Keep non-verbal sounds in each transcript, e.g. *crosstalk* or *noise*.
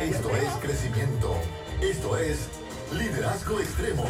Esto es crecimiento. Esto es liderazgo extremo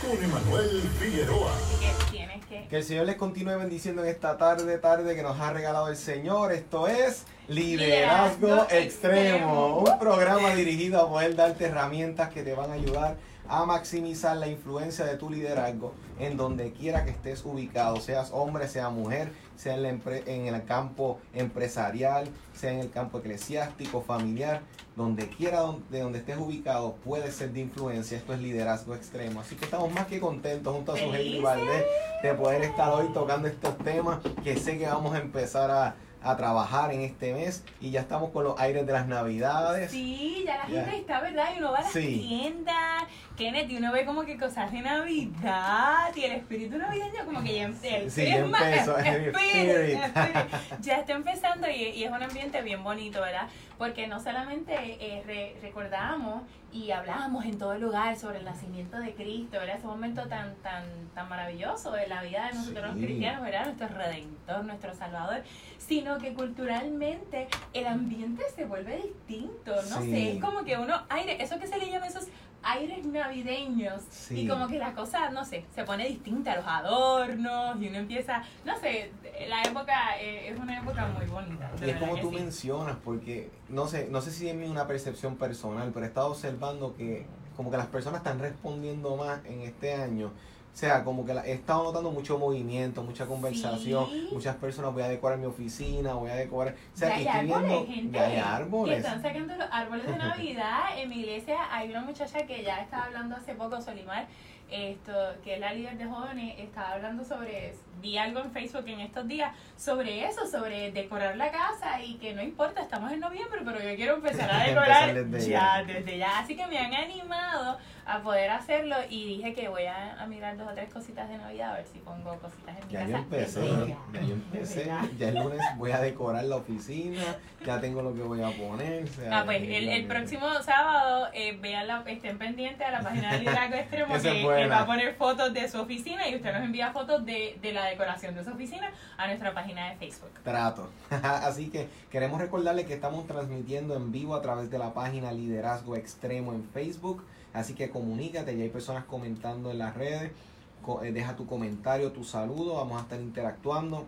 con Emanuel Figueroa. Que tienes que. Que el Señor les continúe bendiciendo en esta tarde, tarde que nos ha regalado el Señor. Esto es Liderazgo, Liderazgo Extremo, Extremo. un programa dirigido a poder darte herramientas que te van a ayudar a maximizar la influencia de tu liderazgo en donde quiera que estés ubicado, seas hombre, sea mujer, sea en, la en el campo empresarial, sea en el campo eclesiástico, familiar, donde quiera de donde estés ubicado puede ser de influencia. Esto es liderazgo extremo. Así que estamos más que contentos junto a su ¡Felices! Valdés de poder estar hoy tocando estos temas que sé que vamos a empezar a, a trabajar en este mes y ya estamos con los aires de las navidades. Sí, ya la gente está, ¿verdad? Y uno va a las Sí. tiendas, Kenneth, y uno ve como que cosas de Navidad y el espíritu navideño como que ya em- el Sí, ya Christmas *laughs* empezó, el spirit, spirit. spirit, *laughs* ya está empezando y, y es un ambiente bien bonito, ¿verdad? Porque no solamente eh, re- recordamos y hablamos en todo lugar sobre el nacimiento de Cristo, ¿verdad? Ese momento tan, tan, tan maravilloso de la vida de nosotros los cristianos, ¿verdad? Nuestro Redentor, nuestro Salvador, sino que culturalmente el ambiente se vuelve distinto, no Sí. sé, es como que uno, aire, eso que se le llama esos aires navideños, Sí. y como que la cosa, no sé, se pone distinta, los adornos, y uno empieza, no sé, la época eh, es una época muy bonita. Y es como tú sí. mencionas, porque no sé, no sé si es mi una percepción personal, pero he estado observando que como que las personas están respondiendo más en este año. O sea, como que la- he estado notando mucho movimiento, mucha conversación, Sí. muchas personas, voy a decorar mi oficina, voy a decorar... O sea, que hay estoy árboles, viendo... gente, ya hay Que árboles. están sacando los árboles de *laughs* Navidad. En mi iglesia hay una muchacha que ya estaba hablando hace poco, Solimar, esto, que es la líder de jóvenes, estaba hablando sobre, vi algo en Facebook en estos días, sobre eso, sobre decorar la casa y que no importa, estamos en noviembre, pero yo quiero empezar a *laughs* decorar Empezar desde ya, ya. desde ya. Así que me han animado a poder hacerlo y dije que voy a, a mirar dos o tres cositas de Navidad, a ver si pongo cositas en mi Ya casa. yo empecé, ya yo empecé, ya. el lunes voy a decorar la oficina, ya tengo lo que voy a poner. o sea, Ah, pues el, próximo sábado eh, vean la, estén pendientes a la página de *laughs* Liderazgo Extremo que va a poner fotos de su oficina y usted nos envía fotos de, de la decoración de su oficina a nuestra página de Facebook. Trato. *laughs* Así que queremos recordarle que estamos transmitiendo en vivo a través de la página Liderazgo Extremo en Facebook. Así que comunícate, ya hay personas comentando en las redes. Eh, Deja tu comentario, tu saludo, vamos a estar interactuando.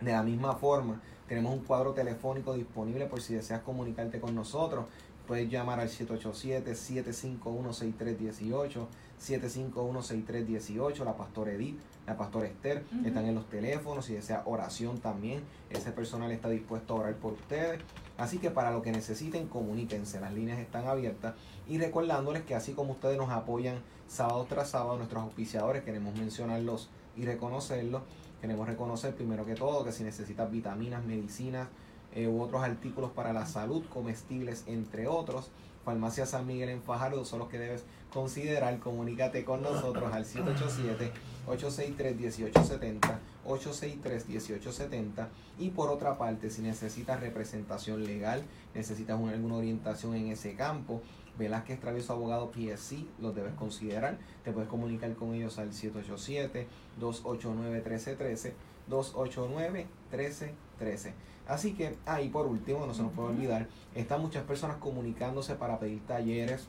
De la misma forma, tenemos un cuadro telefónico disponible por si deseas comunicarte con nosotros. Puedes llamar al 787-751-6318, 751-6318, la pastora Edith, la pastora Esther, están en los teléfonos, si desea oración también, ese personal está dispuesto a orar por ustedes. Así que para lo que necesiten, comuníquense, las líneas están abiertas. Y recordándoles que así como ustedes nos apoyan sábado tras sábado, nuestros auspiciadores, queremos mencionarlos y reconocerlos. Queremos reconocer primero que todo que si necesitas vitaminas, medicinas eh, u otros artículos para la salud, comestibles, entre otros, Farmacia San Miguel en Fajardo son los que debes considerar. Comunícate con nosotros al 787-863-1870, 863-1870. Y por otra parte, si necesitas representación legal, necesitas una- alguna orientación en ese campo, Velázquez Travieso Abogado PSC, los debes considerar. Te puedes comunicar con ellos al 787-289-1313, 289-1313. Así que, ahí por último, no se nos puede olvidar, están muchas personas comunicándose para pedir talleres.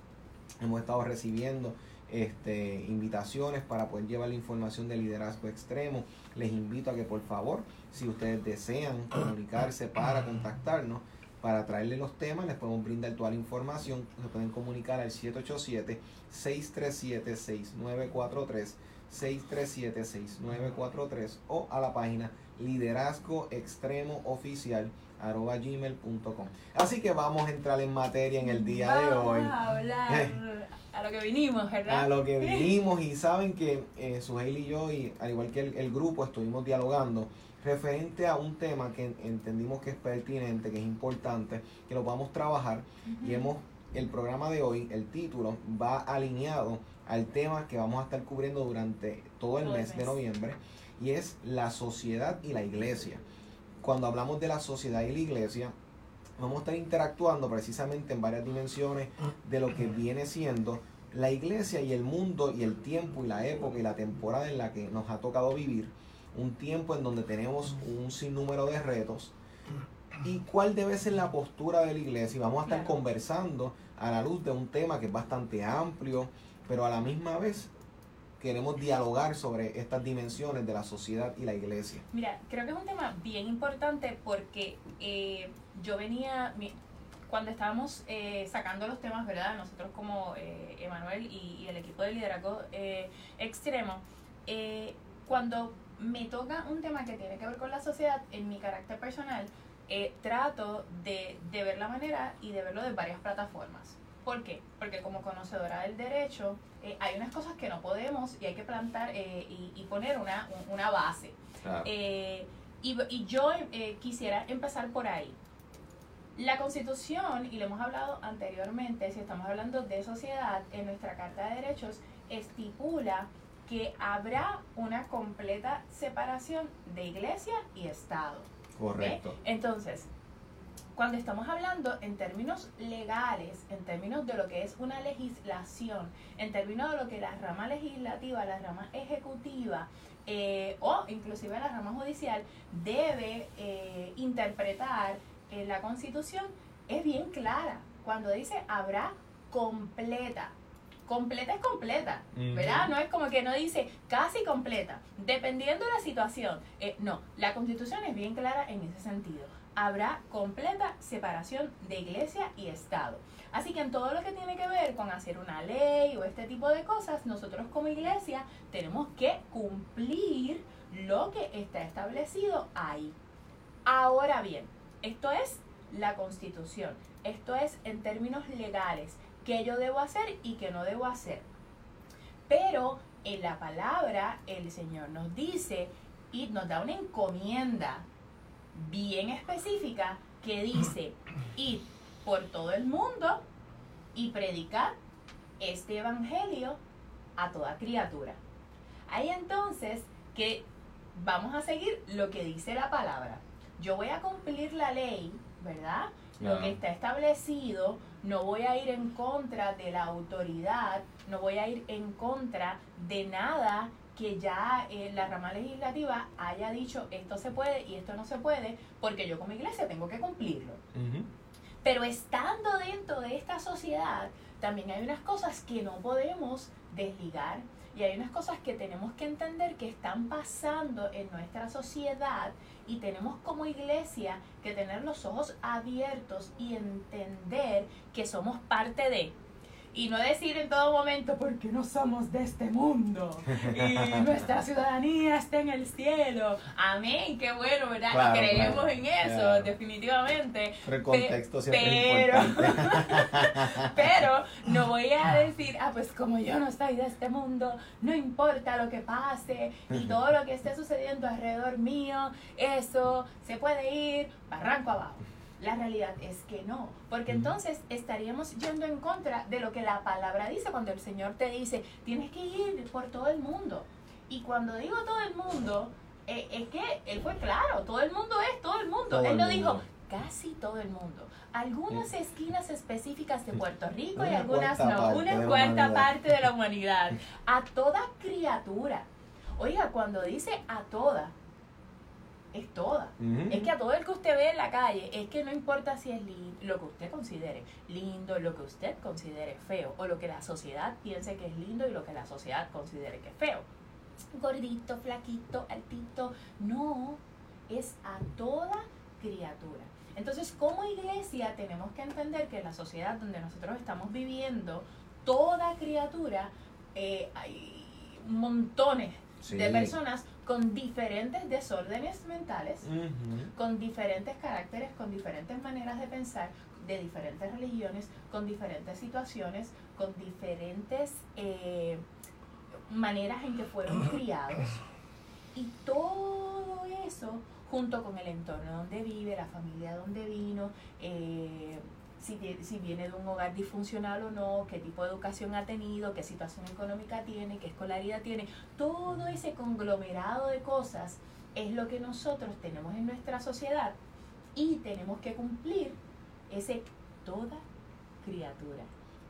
Hemos estado recibiendo este, invitaciones para poder llevar la información de liderazgo extremo. Les invito a que por favor, si ustedes desean comunicarse para *clears throat* contactarnos, para traerle los temas, les podemos brindar toda la información. Se pueden comunicar al 787-637-6943, 637-6943 o a la página liderazgo extremo oficial arroba gmail.com. Así que vamos a entrar en materia en el día de hoy. a hablar a lo que vinimos, ¿verdad? A lo que *laughs* vinimos y saben que eh, Suheil y yo, y al igual que el, el grupo, estuvimos dialogando referente a un tema que entendimos que es pertinente, que es importante, que lo vamos a trabajar y hemos, el programa de hoy, el título, va alineado al tema que vamos a estar cubriendo durante todo el Todo el mes de mes. noviembre y es la sociedad y la iglesia. Cuando hablamos de la sociedad y la iglesia, vamos a estar interactuando precisamente en varias dimensiones de lo que viene siendo la iglesia y el mundo y el tiempo y la época y la temporada en la que nos ha tocado vivir. Un tiempo en donde tenemos un sinnúmero de retos y cuál debe ser la postura de la iglesia. Y vamos a estar Claro. conversando a la luz de un tema que es bastante amplio, pero a la misma vez queremos dialogar sobre estas dimensiones de la sociedad y la iglesia. Mira, creo que es un tema bien importante porque eh, yo venía, cuando estábamos eh, sacando los temas, ¿verdad? Nosotros como eh, Emanuel y, y el equipo de liderazgo eh, extremo, eh, cuando me toca un tema que tiene que ver con la sociedad, en mi carácter personal, eh, trato de, de ver la manera y de verlo de varias plataformas. ¿Por qué? Porque como conocedora del derecho, eh, hay unas cosas que no podemos y hay que plantar eh, y, y poner una, un- una base. Eh, y, y yo eh, quisiera empezar por ahí. La constitución, y lo hemos hablado anteriormente, si estamos hablando de sociedad, en nuestra Carta de Derechos estipula que habrá una completa separación de iglesia y Estado. Correcto. Entonces, cuando estamos hablando en términos legales, en términos de lo que es una legislación, en términos de lo que la rama legislativa, la rama ejecutiva eh, o inclusive la rama judicial debe eh, interpretar en la constitución, es bien clara. Cuando dice habrá completa. Completa es completa. ¿verdad? No es como que no dice casi completa, dependiendo de la situación. Eh, no, la constitución es bien clara en ese sentido. Habrá completa separación de iglesia y Estado. Así que en todo lo que tiene que ver con hacer una ley o este tipo de cosas, nosotros como iglesia tenemos que cumplir lo que está establecido ahí. Ahora bien, esto es la constitución. Esto es en términos legales, qué yo debo hacer y qué no debo hacer. Pero en la palabra el Señor nos dice y nos da una encomienda bien específica que dice, ir por todo el mundo y predicar este evangelio a toda criatura. Hay entonces que vamos a seguir lo que dice la palabra. Yo voy a cumplir la ley, ¿verdad? Lo que está establecido, no voy a ir en contra de la autoridad, no voy a ir en contra de nada que ya eh, la rama legislativa haya dicho esto se puede y esto no se puede, porque yo como iglesia tengo que cumplirlo. Pero estando dentro de esta sociedad, también hay unas cosas que no podemos desligar y hay unas cosas que tenemos que entender que están pasando en nuestra sociedad y tenemos como iglesia que tener los ojos abiertos y entender que somos parte de. Y no decir en todo momento, porque no somos de este mundo y *laughs* nuestra ciudadanía está en el cielo. Amén, qué bueno, ¿verdad? Claro, creemos claro, en eso, claro. definitivamente. Pero el contexto siempre pero- es. Pero no voy a decir, ah, pues como yo no estoy de este mundo, no importa lo que pase y todo lo que esté sucediendo alrededor mío, eso se puede ir barranco abajo. La realidad es que no, porque entonces estaríamos yendo en contra de lo que la palabra dice cuando el Señor te dice, tienes que ir por todo el mundo. Y cuando digo todo el mundo, eh, es que Él fue claro, todo el mundo es todo el mundo. Todo él el no dijo, casi todo el mundo. Algunas esquinas específicas de Puerto Rico y Una algunas no. Una cuarta parte de la humanidad. *laughs* A toda criatura. Oiga, cuando dice a toda, es toda. Es que a todo el que usted ve en la calle, es que no importa si es lo que usted considere lindo, lo que usted considere feo, o lo que la sociedad piense que es lindo y lo que la sociedad considere que es feo. Gordito, flaquito, altito, no, es a toda criatura. Entonces, como iglesia tenemos que entender que en la sociedad donde nosotros estamos viviendo, toda criatura, eh, hay montones Sí. de personas con diferentes desórdenes mentales, con diferentes caracteres, con diferentes maneras de pensar, de diferentes religiones, con diferentes situaciones, con diferentes eh, maneras en que fueron *coughs* criados. Y todo eso, junto con el entorno donde vive, la familia donde vino, eh, si, si viene de un hogar disfuncional o no, qué tipo de educación ha tenido, qué situación económica tiene, qué escolaridad tiene, todo ese conglomerado de cosas es lo que nosotros tenemos en nuestra sociedad y tenemos que cumplir ese toda criatura.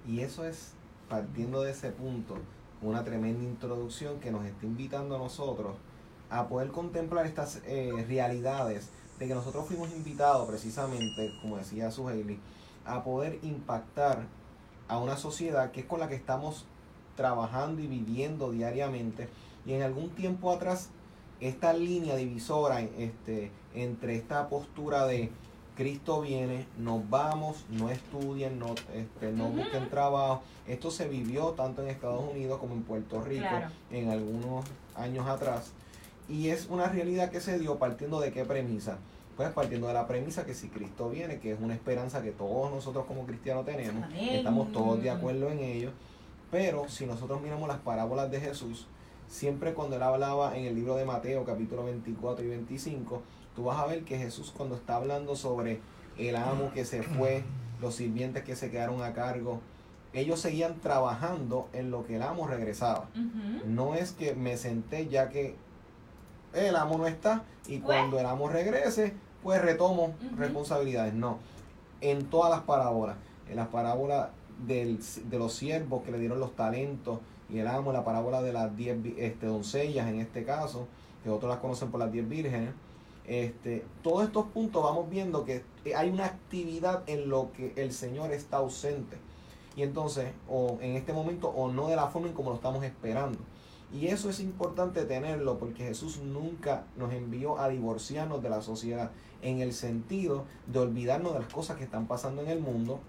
Y eso es, partiendo de ese punto, una tremenda introducción que nos está invitando a nosotros a poder contemplar estas eh, realidades de que nosotros fuimos invitados precisamente, como decía Suheili, a poder impactar a una sociedad que es con la que estamos trabajando y viviendo diariamente. Y en algún tiempo atrás, esta línea divisora este, entre esta postura de Cristo viene, nos vamos, no estudien, no, este, no busquen trabajo. Esto se vivió tanto en Estados Unidos como en Puerto Rico en algunos años atrás. Y es una realidad que se dio partiendo de qué premisa. Pues partiendo de la premisa que si Cristo viene, que es una esperanza que todos nosotros como cristianos tenemos, estamos todos de acuerdo en ello. Pero si nosotros miramos las parábolas de Jesús, siempre cuando él hablaba en el libro de Mateo capítulo 24 y 25, tú vas a ver que Jesús cuando está hablando sobre el amo que se fue, los sirvientes que se quedaron a cargo, ellos seguían trabajando en lo que el amo regresaba. No es que me senté ya que el amo no está y pues cuando el amo regrese, pues retomo responsabilidades. No, en todas las parábolas, en las parábolas del, de los siervos que le dieron los talentos y el amo, la parábola de las diez este, doncellas en este caso, que otros las conocen por las diez vírgenes, este, todos estos puntos vamos viendo que hay una actividad en lo que el Señor está ausente. Y entonces, o en este momento, o no de la forma en como lo estamos esperando. Y eso es importante tenerlo porque Jesús nunca nos envió a divorciarnos de la sociedad en el sentido de olvidarnos de las cosas que están pasando en el mundo,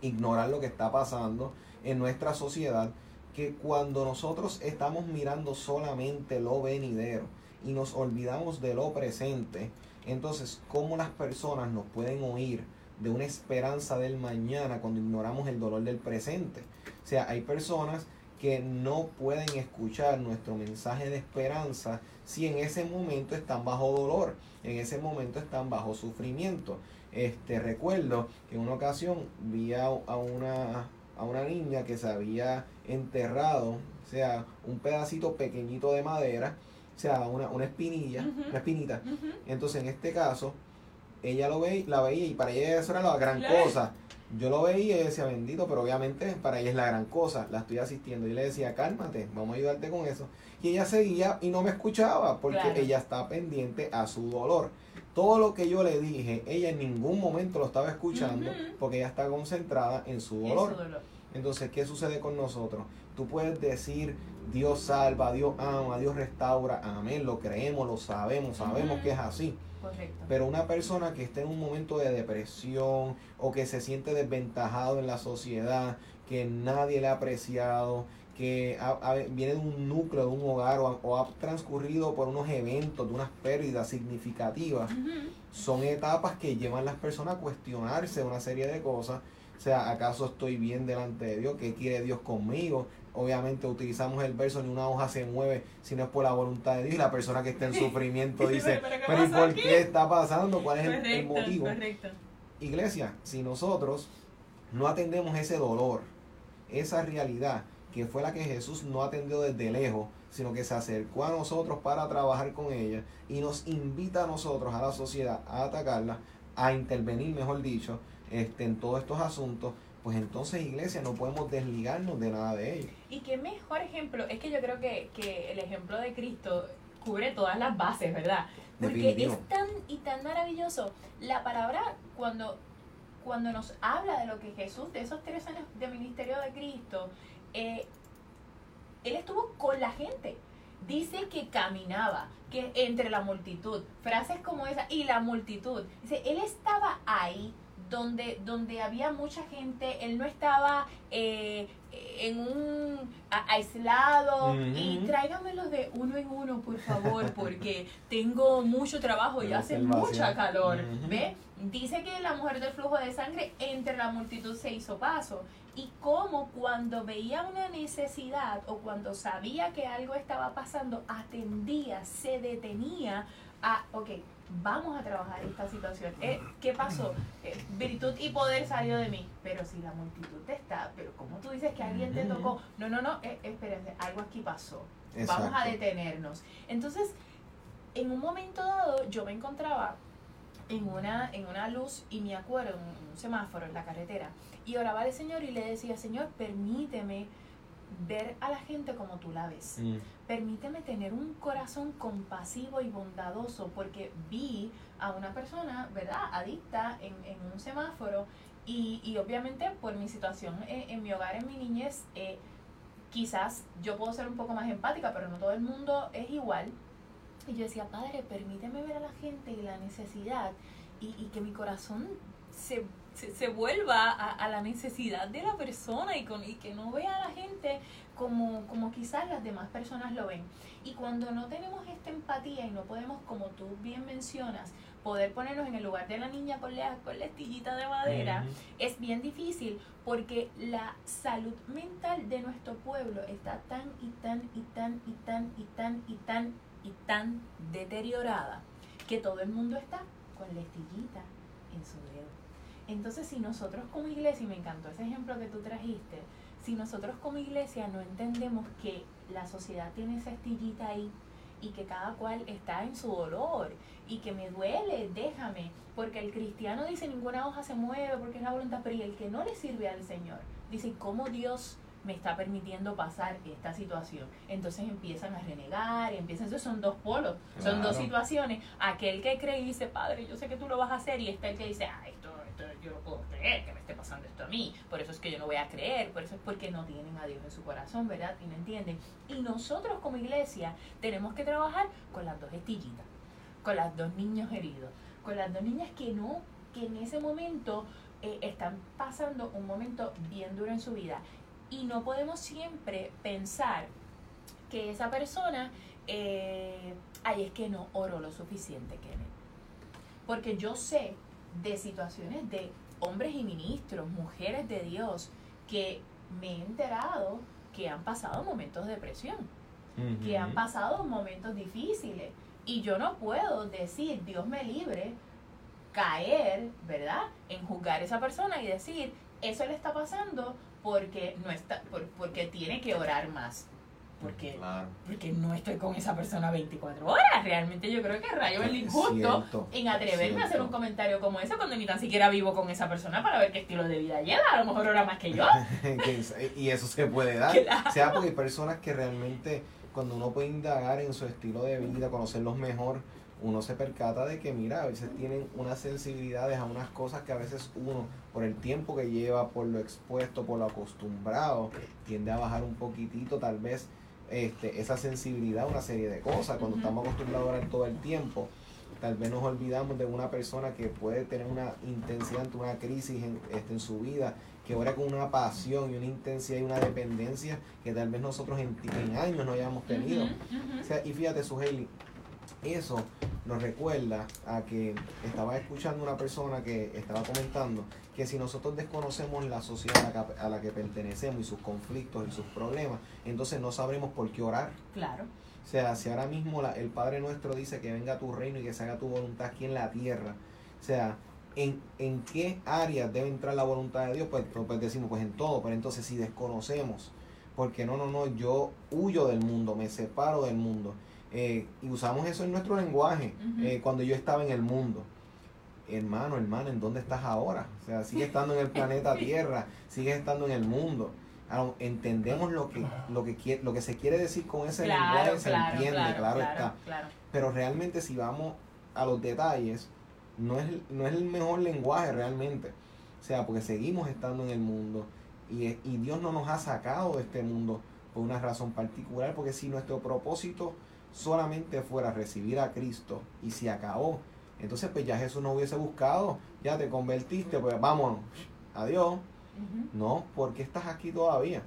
ignorar lo que está pasando en nuestra sociedad, que cuando nosotros estamos mirando solamente lo venidero, y nos olvidamos de lo presente, entonces, ¿cómo las personas nos pueden oír de una esperanza del mañana cuando ignoramos el dolor del presente? O sea, hay personas que no pueden escuchar nuestro mensaje de esperanza si en ese momento están bajo dolor, en ese momento están bajo sufrimiento. Este recuerdo que en una ocasión vi a, una, a una niña que se había enterrado, o sea, un pedacito pequeñito de madera, o sea, una, una espinilla, una espinita. Entonces, en este caso, ella lo ve, la veía y para ella eso era la gran cosa. Yo lo veía y decía, bendito, pero obviamente para ella es la gran cosa, la estoy asistiendo. Y le decía, cálmate, vamos a ayudarte con eso. Y ella seguía y no me escuchaba porque ella está pendiente a su dolor. Todo lo que yo le dije, ella en ningún momento lo estaba escuchando porque ella está concentrada en su dolor. Entonces, ¿qué sucede con nosotros? Tú puedes decir, Dios salva, Dios ama, Dios restaura, amén, lo creemos, lo sabemos, sabemos que es así. Pero una persona que esté en un momento de depresión o que se siente desventajado en la sociedad, que nadie le ha apreciado, que viene de un núcleo, de un hogar o, ha transcurrido por unos eventos, de unas pérdidas significativas, son etapas que llevan a las personas a cuestionarse una serie de cosas. O sea, ¿acaso estoy bien delante de Dios? ¿Qué quiere Dios conmigo? Obviamente utilizamos el verso, ni una hoja se mueve si no es por la voluntad de Dios. Y la persona que está en sufrimiento *laughs* dice, pero, ¿y por qué está pasando? ¿Cuál es el, motivo? Iglesia, si nosotros no atendemos ese dolor, esa realidad, que fue la que Jesús no atendió desde lejos, sino que se acercó a nosotros para trabajar con ella y nos invita a nosotros, a la sociedad, a atacarla, a intervenir, mejor dicho, este, en todos estos asuntos, pues entonces iglesia no podemos desligarnos de nada de ello. Y qué mejor ejemplo, es que yo creo que, el ejemplo de Cristo cubre todas las bases, ¿verdad? Porque es tan y tan maravilloso. La palabra cuando, cuando nos habla de lo que Jesús, de esos tres años de ministerio de Cristo, eh, Él estuvo con la gente. Dice que caminaba, que entre la multitud, frases como esa, y la multitud. Dice, Él estaba ahí donde, donde había mucha gente, él no estaba eh, en un aislado y tráigamelos de uno en uno, por favor, *laughs* porque tengo mucho trabajo y hace mucha calor. ¿Ve? Dice que la mujer del flujo de sangre entre la multitud se hizo paso y como cuando veía una necesidad o cuando sabía que algo estaba pasando, atendía, se detenía a, ok, vamos a trabajar esta situación. Eh, ¿Qué pasó? Eh, virtud y poder salió de mí, pero si la multitud está, pero como tú dices que alguien te tocó, no, no, no, eh, espérense, algo aquí pasó. Vamos a detenernos. Entonces, en un momento dado, yo me encontraba en una, en una luz y me acuerdo, en un semáforo en la carretera, y oraba al Señor y le decía, Señor, permíteme ver a la gente como tú la ves. Mm. Permíteme tener un corazón compasivo y bondadoso porque vi a una persona, ¿verdad?, adicta en, en un semáforo y, y obviamente por mi situación eh, en mi hogar, en mi niñez, eh, quizás yo puedo ser un poco más empática, pero no todo el mundo es igual. Y yo decía, Padre, permíteme ver a la gente y la necesidad y, y que mi corazón se, se, se vuelva a, a, la necesidad de la persona y, con, y que no vea a la gente como, como quizás las demás personas lo ven. Y cuando no tenemos esta empatía y no podemos, como tú bien mencionas, poder ponernos en el lugar de la niña con la, con la estillita de madera, es bien difícil porque la salud mental de nuestro pueblo está tan y tan y tan y tan y tan y tan y tan deteriorada que todo el mundo está con la estillita en su dedo. Entonces, si nosotros como iglesia, y me encantó ese ejemplo que tú trajiste, si nosotros como iglesia no entendemos que la sociedad tiene esa estillita ahí y que cada cual está en su dolor y que me duele, déjame, porque el cristiano dice ninguna hoja se mueve porque es la voluntad, pero y el que no le sirve al Señor, dice cómo Dios me está permitiendo pasar esta situación. Entonces empiezan a renegar, y empiezan, esos son dos polos, son dos situaciones. Aquel que cree y dice, Padre, yo sé que tú lo vas a hacer, y está el que dice, ah, esto, esto yo no puedo creer que me esté pasando esto a mí, por eso es que yo no voy a creer, por eso es porque no tienen a Dios en su corazón, ¿verdad? Y no entienden. Y nosotros como iglesia tenemos que trabajar con las dos estillitas, con las dos niños heridos, con las dos niñas que no, que en ese momento eh, están pasando un momento bien duro en su vida. Y no podemos siempre pensar que esa persona, eh, es que no oró lo suficiente, Kenneth. Porque yo sé de situaciones de hombres y ministros, mujeres de Dios, que me he enterado que han pasado momentos de depresión, que han pasado momentos difíciles. Y yo no puedo decir, Dios me libre, caer, ¿verdad? En juzgar a esa persona y decir, eso le está pasando porque no está, por- porque tiene que orar más. Porque, Claro. porque no estoy con esa persona 24 horas. Realmente yo creo que rayo el Es injusto en atreverme a hacer un comentario como ese cuando ni tan siquiera vivo con esa persona para ver qué estilo de vida lleva. A lo mejor ora más que yo. *laughs* Que- y eso se puede dar. Claro. O sea, porque hay personas que realmente, cuando uno puede indagar en su estilo de vida, conocerlos mejor, uno se percata de que, mira, a veces tienen unas sensibilidades a unas cosas que a veces uno, por el tiempo que lleva, por lo expuesto, por lo acostumbrado, tiende a bajar un poquitito, tal vez, este, esa sensibilidad a una serie de cosas. Cuando estamos acostumbrados a orar todo el tiempo, tal vez nos olvidamos de una persona que puede tener una intensidad ante una crisis en, este, en su vida, que ora con una pasión y una intensidad y una dependencia que tal vez nosotros en, en años no hayamos tenido. O sea, y fíjate, Sujeli, eso nos recuerda a que estaba escuchando una persona que estaba comentando que si nosotros desconocemos la sociedad a la que, a la que pertenecemos y sus conflictos y sus problemas, entonces no sabremos por qué orar. Claro. O sea, si ahora mismo la- el Padre nuestro dice que venga tu reino y que se haga tu voluntad aquí en la tierra, o sea, ¿en, en qué áreas debe entrar la voluntad de Dios? Pues, pues, pues decimos, pues en todo, pero entonces si desconocemos, porque no, no, no, yo huyo del mundo, me separo del mundo, eh, y usamos eso en nuestro lenguaje, eh, cuando yo estaba en el mundo. Hermano, hermano, ¿en dónde estás ahora? O sea, sigue estando en el planeta *laughs* Tierra, sigue estando en el mundo. Ahora, entendemos lo que, lo que quiere, lo que se quiere decir con ese Claro, lenguaje, se claro, entiende, claro, claro, está. Pero realmente si vamos a los detalles, no es, no es el mejor lenguaje realmente. O sea, porque seguimos estando en el mundo y, y Dios no nos ha sacado de este mundo por una razón particular, porque si nuestro propósito solamente fuera recibir a Cristo y se acabó, entonces pues ya Jesús no hubiese buscado, ya te convertiste, pues vámonos, adiós. Ujú, No, porque estás aquí todavía.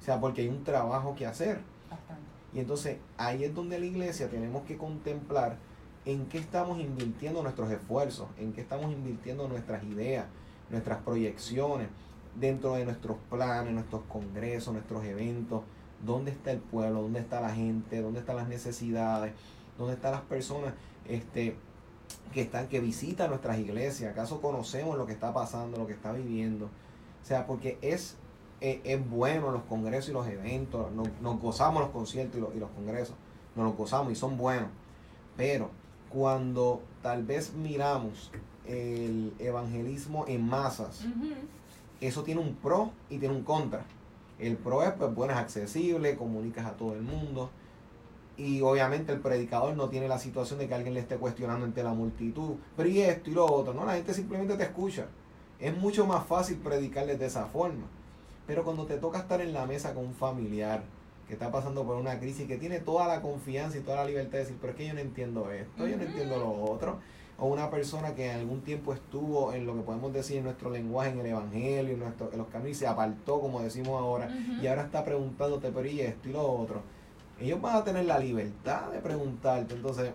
O sea, porque hay un trabajo que hacer. Bastante. Y entonces ahí es donde la iglesia tenemos que contemplar en qué estamos invirtiendo nuestros esfuerzos, en qué estamos invirtiendo nuestras ideas, nuestras proyecciones, dentro de nuestros planes, nuestros congresos, nuestros eventos, dónde está el pueblo, dónde está la gente, dónde están las necesidades, dónde están las personas este, que están, que visitan nuestras iglesias, acaso conocemos lo que está pasando, lo que está viviendo. O sea, porque es, es bueno los congresos y los eventos, nos, nos gozamos los conciertos y los, y los congresos, nos los gozamos y son buenos. Pero cuando tal vez miramos el evangelismo en masas, eso tiene un pro y tiene un contra. El pro es, pues bueno, es accesible, comunicas a todo el mundo. Y obviamente el predicador no tiene la situación de que alguien le esté cuestionando entre la multitud, pero y esto y lo otro. No, la gente simplemente te escucha. Es mucho más fácil predicarles de esa forma. Pero cuando te toca estar en la mesa con un familiar que está pasando por una crisis, que tiene toda la confianza y toda la libertad de decir, pero es que yo no entiendo esto, yo no entiendo lo otro. O una persona que en algún tiempo estuvo en lo que podemos decir en nuestro lenguaje, en el evangelio, en, nuestro, en los caminos, y se apartó, como decimos ahora, y ahora está preguntándote, pero y esto y lo otro. Ellos van a tener la libertad de preguntarte. Entonces,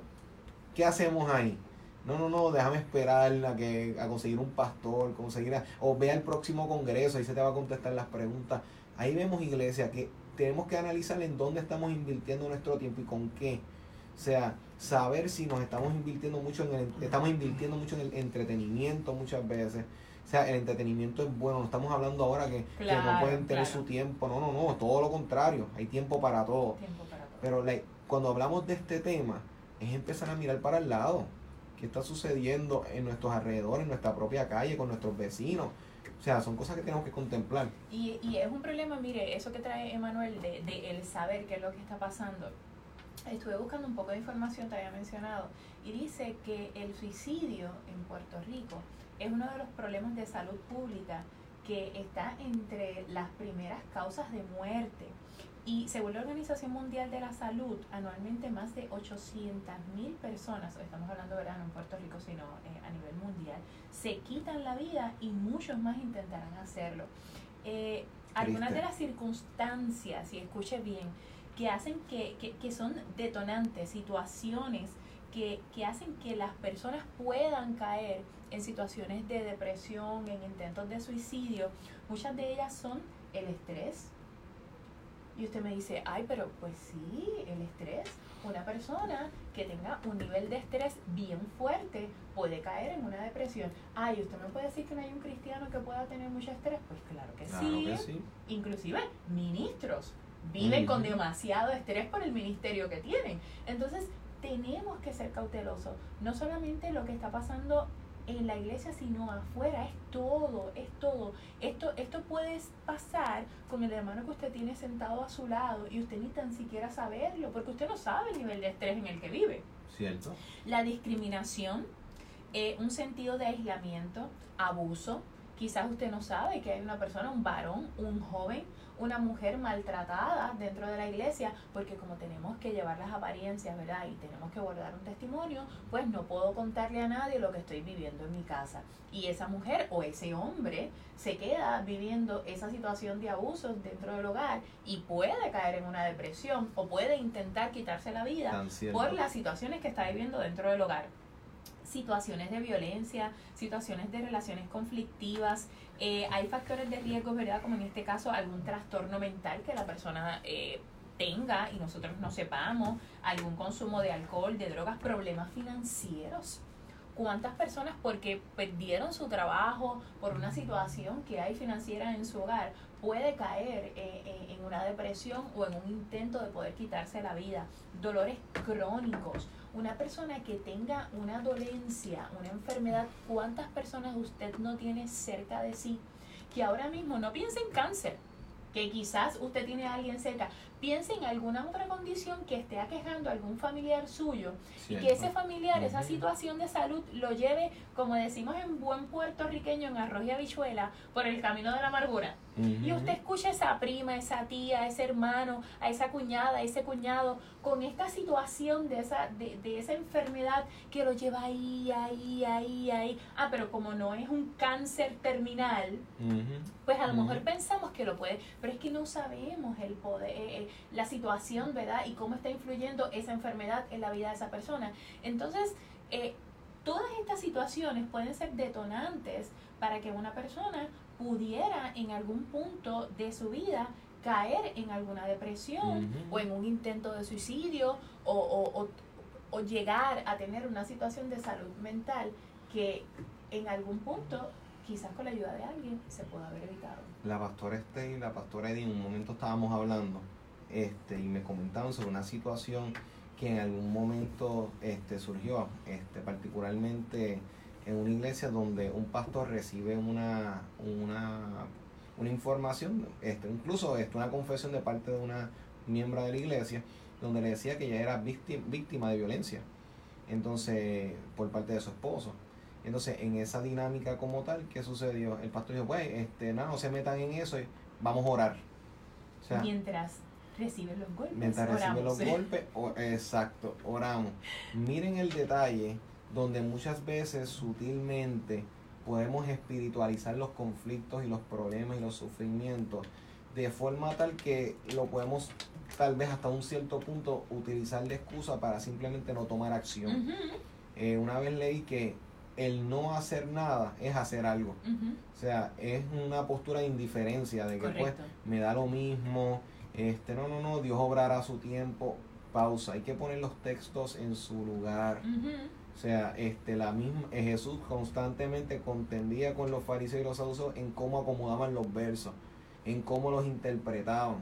¿qué hacemos ahí? No, no, no, déjame esperar a, que, a conseguir un pastor, conseguir o ve al próximo congreso, ahí se te va a contestar las preguntas. Ahí vemos, iglesia, que tenemos que analizar en dónde estamos invirtiendo nuestro tiempo y con qué. O sea, saber si nos estamos invirtiendo mucho en el, estamos invirtiendo mucho en el entretenimiento muchas veces. O sea, el entretenimiento es bueno. No estamos hablando ahora que, no pueden tener su tiempo. No, no, no. Todo lo contrario. Hay tiempo para todo. Pero cuando hablamos de este tema, es empezar a mirar para el lado. ¿Qué está sucediendo en nuestros alrededores, en nuestra propia calle, con nuestros vecinos? O sea, son cosas que tenemos que contemplar. Y, y es un problema, mire, eso que trae Emanuel de, de el saber qué es lo que está pasando. Estuve buscando un poco de información, te había mencionado, y dice que el suicidio en Puerto Rico es uno de los problemas de salud pública que está entre las primeras causas de muerte. Y según la Organización Mundial de la Salud, anualmente más de 800 mil personas, estamos hablando de verano en Puerto Rico, sino eh, a nivel mundial, se quitan la vida y muchos más intentarán hacerlo. Eh, algunas de las circunstancias, y escuche bien, que hacen que, que, que son detonantes, situaciones que, que, hacen que las personas puedan caer en situaciones de depresión, en intentos de suicidio, muchas de ellas son el estrés. Y usted me dice, ay, pero pues sí, el estrés. Una persona que tenga un nivel de estrés bien fuerte puede caer en una depresión. Ay, ¿usted me puede decir que no hay un cristiano que pueda tener mucho estrés? Pues claro que, sí. Inclusive ministros viven con demasiado estrés por el ministerio que tienen. Entonces, tenemos que ser cautelosos. No solamente lo que está pasando en la iglesia, sino afuera. Es todo, es todo. Esto, esto puede pasar con el hermano que usted tiene sentado a su lado y usted ni tan siquiera saberlo, porque usted no sabe el nivel de estrés en el que vive. Cierto. La discriminación, eh, un sentido de aislamiento, abuso. Quizás usted no sabe que hay una persona, un varón, un joven una mujer maltratada dentro de la iglesia, porque como tenemos que llevar las apariencias, ¿verdad? Y tenemos que guardar un testimonio, pues no puedo contarle a nadie lo que estoy viviendo en mi casa. Y esa mujer o ese hombre se queda viviendo esa situación de abusos dentro del hogar y puede caer en una depresión o puede intentar quitarse la vida por las situaciones que está viviendo dentro del hogar situaciones de violencia, situaciones de relaciones conflictivas, eh, hay factores de riesgo, ¿verdad? Como en este caso algún trastorno mental que la persona eh, tenga y nosotros no sepamos, algún consumo de alcohol, de drogas, problemas financieros. ¿Cuántas personas porque perdieron su trabajo por una situación que hay financiera en su hogar puede caer eh, en una depresión o en un intento de poder quitarse la vida? Dolores crónicos, una persona que tenga una dolencia, una enfermedad, ¿cuántas personas usted no tiene cerca de sí que ahora mismo no piensa en cáncer? Que quizás usted tiene a alguien cerca, piense en alguna otra condición que esté aquejando a algún familiar suyo y que ese familiar, esa situación de salud lo lleve, como decimos en buen puertorriqueño, en arroz y habichuela, por el camino de la amargura. Y usted escucha a esa prima, esa tía, a ese hermano, a esa cuñada, a ese cuñado, con esta situación de esa, de, de esa enfermedad que lo lleva ahí, ahí, ahí, ahí. Ah, pero como no es un cáncer terminal, pues a lo mejor pensamos que lo puede, pero es que no sabemos el poder, eh, eh, la situación, ¿verdad? Y cómo está influyendo esa enfermedad en la vida de esa persona. Entonces, eh, todas estas situaciones pueden ser detonantes para que una persona pudiera en algún punto de su vida caer en alguna depresión o en un intento de suicidio o, o, llegar a tener una situación de salud mental que en algún punto quizás con la ayuda de alguien se pueda haber evitado. La pastora Este y la pastora Edith, en un momento estábamos hablando este, y me comentaban sobre una situación que en algún momento este, surgió, este, particularmente en una iglesia donde un pastor recibe una, una una información, este, incluso este, una confesión de parte de una miembro de la iglesia, donde le decía que ella era víctima, víctima de violencia, entonces, por parte de su esposo. Entonces, en esa dinámica como tal, ¿qué sucedió? El pastor dijo, pues, este, no, no se metan en eso, vamos a orar. mientras reciben los golpes. Mientras reciben los golpes, exacto, oramos. Miren el detalle donde muchas veces sutilmente podemos espiritualizar los conflictos y los problemas y los sufrimientos de forma tal que lo podemos tal vez hasta un cierto punto utilizar de excusa para simplemente no tomar acción. Eh, una vez leí que el no hacer nada es hacer algo. O sea, es una postura de indiferencia, de que pues me da lo mismo, este, no, no, no, Dios obrará a su tiempo. Pausa, hay que poner los textos en su lugar. O sea, este, la misma, eh, Jesús constantemente contendía con los fariseos y los saduceos en cómo acomodaban los versos, en cómo los interpretaban.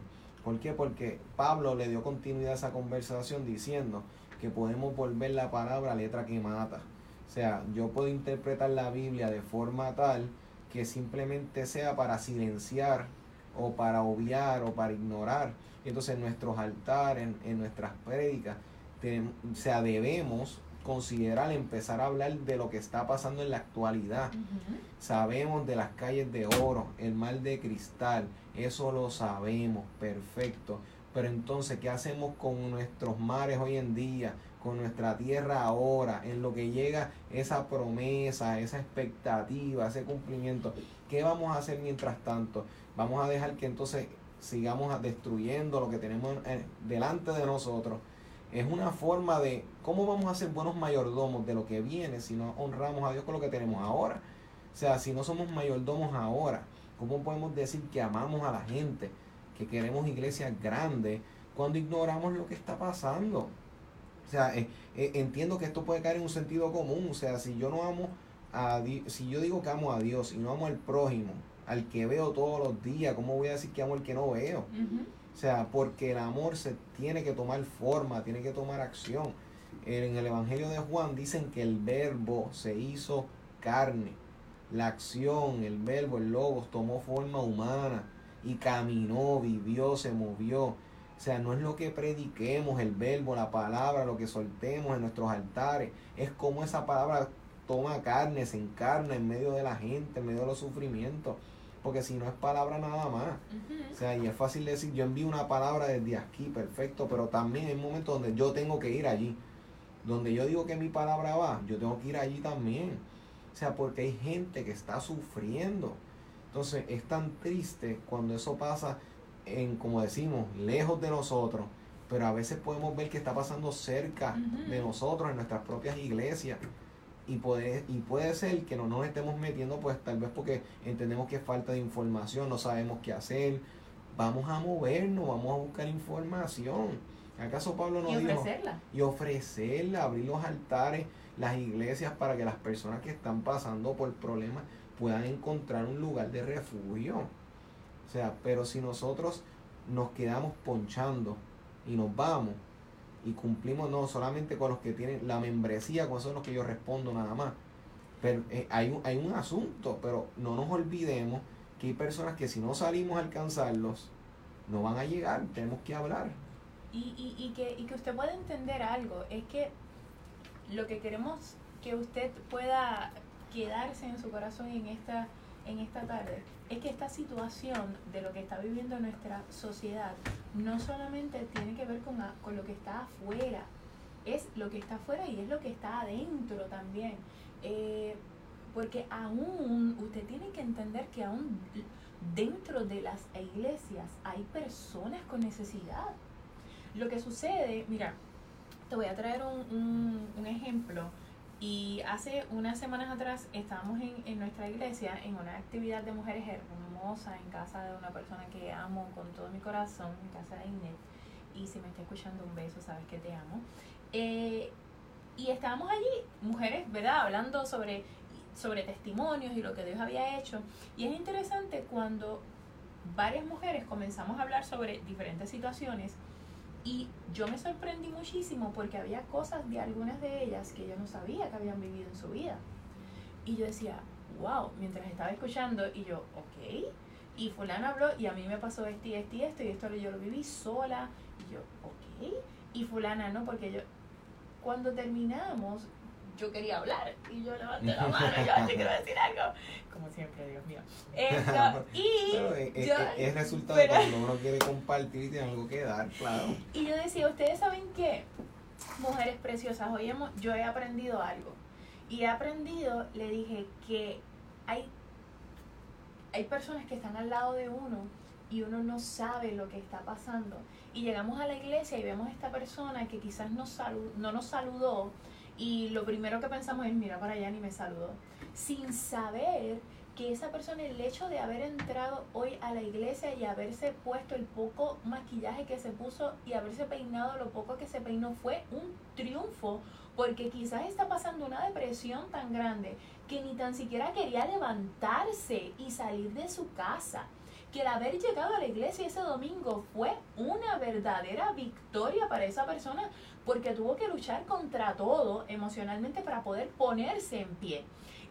¿Por qué? Porque Pablo le dio continuidad a esa conversación diciendo que podemos volver la palabra letra que mata. O sea, yo puedo interpretar la Biblia de forma tal que simplemente sea para silenciar o para obviar o para ignorar. Entonces en nuestros altares, en, nuestras prédicas, o sea, debemos considerar empezar a hablar de lo que está pasando en la actualidad. Sabemos de las calles de oro, el mar de cristal, eso lo sabemos, perfecto. Pero entonces, ¿qué hacemos con nuestros mares hoy en día? Con nuestra tierra ahora, en lo que llega esa promesa, esa expectativa, ese cumplimiento. ¿Qué vamos a hacer mientras tanto? Vamos a dejar que entonces sigamos destruyendo lo que tenemos eh, delante de nosotros es una forma de cómo vamos a ser buenos mayordomos de lo que viene si no honramos a Dios con lo que tenemos ahora. O sea, si no somos mayordomos ahora, ¿cómo podemos decir que amamos a la gente, que queremos iglesias grandes, cuando ignoramos lo que está pasando? O sea, eh, eh, entiendo que esto puede caer en un sentido común. O sea, si yo no amo a si yo digo que amo a Dios y no amo al prójimo, al que veo todos los días, ¿cómo voy a decir que amo al que no veo? O sea, porque el amor se tiene que tomar forma, tiene que tomar acción. En el Evangelio de Juan dicen que el verbo se hizo carne. La acción, el verbo, el logos tomó forma humana y caminó, vivió, se movió. O sea, no es lo que prediquemos, el verbo, la palabra, lo que soltemos en nuestros altares. Es como esa palabra toma carne, se encarna en medio de la gente, en medio de los sufrimientos porque si no es palabra nada más. O sea, y es fácil decir, yo envío una palabra desde aquí, perfecto, pero también hay momentos donde yo tengo que ir allí. Donde yo digo que mi palabra va, yo tengo que ir allí también. O sea, porque hay gente que está sufriendo. Entonces es tan triste cuando eso pasa en, como decimos, lejos de nosotros, pero a veces podemos ver que está pasando cerca de nosotros, en nuestras propias iglesias y puede, y puede ser que no nos estemos metiendo pues tal vez porque entendemos que es falta de información, no sabemos qué hacer, vamos a movernos, vamos a buscar información. ¿Acaso Pablo nos y ofrecerla. Y ofrecerla, abrir los altares, las iglesias para que las personas que están pasando por problemas puedan encontrar un lugar de refugio. O sea, pero si nosotros nos quedamos ponchando y nos vamos, y cumplimos no solamente con los que tienen la membresía, con esos los que yo respondo nada más. Pero eh, hay, un, hay un asunto, pero no nos olvidemos que hay personas que si no salimos a alcanzarlos, no van a llegar, tenemos que hablar. Y, y, y, que, y que usted pueda entender algo, es que lo que queremos que usted pueda quedarse en su corazón en esta, en esta tarde es que esta situación de lo que está viviendo nuestra sociedad no solamente tiene que ver con, con lo que está afuera, es lo que está afuera y es lo que está adentro también. Eh, porque aún, usted tiene que entender que aún dentro de las iglesias hay personas con necesidad. Lo que sucede, mira, te voy a traer un, un ejemplo y hace unas semanas atrás estábamos en, en, nuestra iglesia en una actividad de mujeres hermosa en casa de una persona que amo con todo mi corazón, en casa de Inés. Y si me está escuchando un beso, sabes que te amo. Eh, y estábamos allí, mujeres, ¿verdad? Hablando sobre, sobre testimonios y lo que Dios había hecho. Y es interesante cuando varias mujeres comenzamos a hablar sobre diferentes situaciones y yo me sorprendí muchísimo porque había cosas de algunas de ellas que yo no sabía que habían vivido en su vida. Y yo decía, wow, mientras estaba escuchando, y yo, ok, y fulano habló y a mí me pasó esto y esto y esto y esto yo lo viví sola y yo, ok, y fulana no, porque yo, cuando terminamos, yo quería hablar y yo levanté la mano y yo te quiero decir algo, como siempre, Dios mío. Esto, *laughs* y es, es- yo, es resultado pero- cuando uno quiere compartir y tiene algo que dar, claro. y yo decía, ustedes saben qué, mujeres preciosas, hoy hemos, yo he aprendido algo. Y he aprendido, le dije, que hay, hay personas que están al lado de uno y uno no sabe lo que está pasando. Y llegamos a la iglesia y vemos a esta persona que quizás nos salu- no nos saludó y lo primero que pensamos es, mira para allá ni me saludó. Sin saber que esa persona, el hecho de haber entrado hoy a la iglesia y haberse puesto el poco maquillaje que se puso y haberse peinado lo poco que se peinó fue un triunfo porque quizás está pasando una depresión tan grande que ni tan siquiera quería levantarse y salir de su casa. Que el haber llegado a la iglesia ese domingo fue una verdadera victoria para esa persona porque tuvo que luchar contra todo emocionalmente para poder ponerse en pie.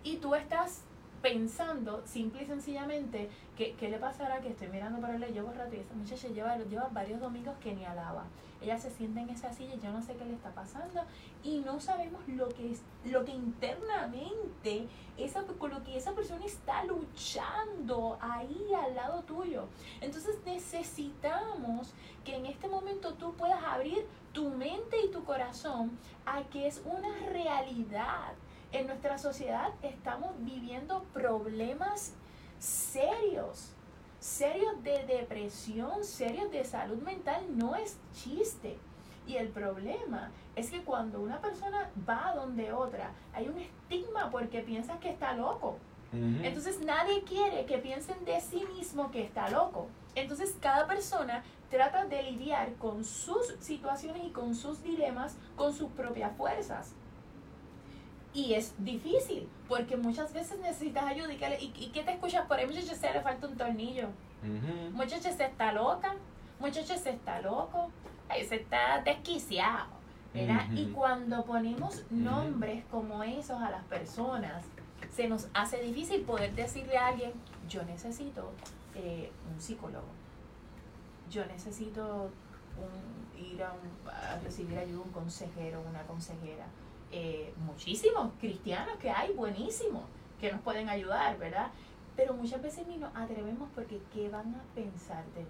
Y tú estás pensando simple y sencillamente que qué le pasará que estoy mirando para él llevo rato y esa muchacha lleva, lleva varios domingos que ni alaba ella se sienta en esa silla yo no sé qué le está pasando. Y no sabemos lo que es lo que internamente esa con lo que esa persona está luchando ahí al lado tuyo. Entonces necesitamos que en este momento tú puedas abrir tu mente y tu corazón a que es una realidad. En nuestra sociedad estamos viviendo problemas serios, serios de depresión, serios de salud mental, no es chiste. Y el problema es que cuando una persona va a donde otra, hay un estigma porque piensas que está loco. Entonces nadie quiere que piensen de sí mismo que está loco. Entonces cada persona trata de lidiar con sus situaciones y con sus dilemas con sus propias fuerzas. Y es difícil, porque muchas veces necesitas ayuda. ¿Y, que le- y, y qué te escuchas por ahí? Muchacha, se le falta un tornillo. Ujú. Muchacha, se está loca. Muchacha, se está loco. Ay, se está desquiciado. ¿verdad? Y cuando ponemos nombres como esos a las personas, se nos hace difícil poder decirle a alguien, yo necesito eh, un psicólogo. Yo necesito un- ir a, un- a recibir ayuda, un consejero, una consejera. Eh, muchísimos cristianos que hay, buenísimos, que nos pueden ayudar, ¿verdad? Pero muchas veces ni nos atrevemos porque ¿qué van a pensar de mí?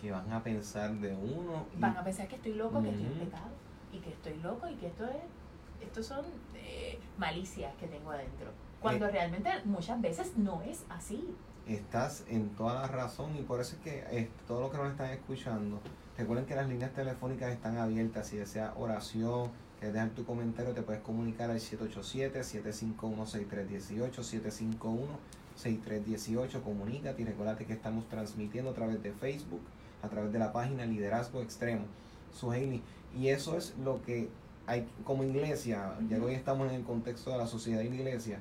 Que van a pensar de uno. y- Van a pensar que estoy loco, que estoy en pecado y que estoy loco y que esto es, estos son eh, malicias que tengo adentro. Cuando Eh. realmente muchas veces no es así. Estás en toda la razón y por eso es que eh, todo lo que nos están escuchando, recuerden que las líneas telefónicas están abiertas. Si desea oración, quieres dejar tu comentario, te puedes comunicar al 787-751-6318, 751-6318. Comunícate y recuérdate que estamos transmitiendo a través de Facebook, a través de la página Liderazgo Extremo. Suheili. Y eso es lo que hay como iglesia, ya que hoy estamos en el contexto de la sociedad y la iglesia,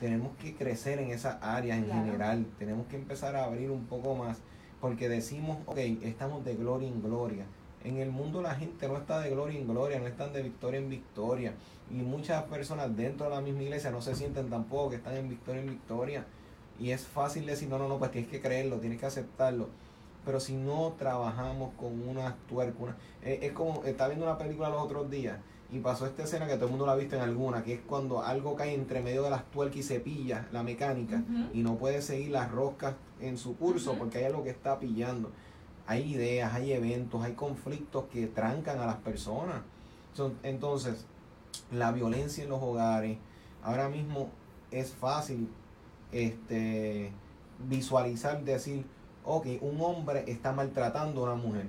tenemos que crecer en esa área en Claro. general, tenemos que empezar a abrir un poco más, porque decimos, ok, estamos de gloria en gloria. En el mundo la gente no está de gloria en gloria, no están de victoria en victoria. Y muchas personas dentro de la misma iglesia no se sienten tampoco que están en victoria en victoria. Y es fácil decir, no, no, no, pues tienes que creerlo, tienes que aceptarlo. Pero si no trabajamos con una tuerca, una- eh, es como, estaba viendo una película los otros días y pasó esta escena que todo el mundo la ha visto en alguna, que es cuando algo cae entre medio de las tuercas y se pilla la mecánica y no puede seguir las roscas en su curso porque hay algo que está pillando. Hay ideas, hay eventos, hay conflictos que trancan a las personas. Son- entonces, la violencia en los hogares, ahora mismo es fácil este, visualizar, decir, ok, un hombre está maltratando a una mujer.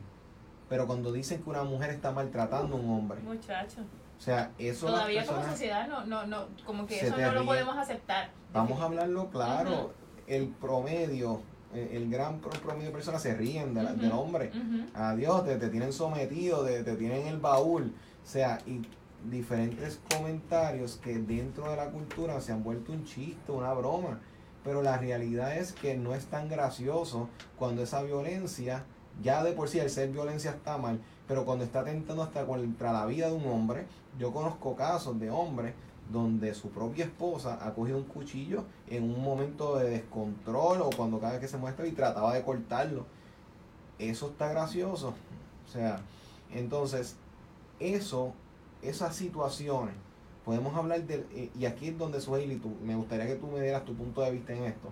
Pero cuando dicen que una mujer está maltratando a un hombre, Muchacho. o sea, eso Todavía como sociedad no, no, no, como que eso no lo podemos aceptar. Vamos a hablarlo claro. El promedio, el, el gran pro- promedio de personas se ríen de la- Ujú. del hombre. Adiós, te, te tienen sometido, te, te tienen en el baúl. O sea, y diferentes comentarios que dentro de la cultura se han vuelto un chiste, una broma. Pero la realidad es que no es tan gracioso cuando esa violencia, ya de por sí el ser violencia está mal, pero cuando está atentando hasta contra la vida de un hombre, yo conozco casos de hombres donde su propia esposa ha cogido un cuchillo en un momento de descontrol o cuando cada vez que se muestra y trataba de cortarlo. Eso está gracioso. O sea, entonces, eso, esas situaciones, podemos hablar de, eh, y aquí es donde y tú, me gustaría que tú me dieras tu punto de vista en esto.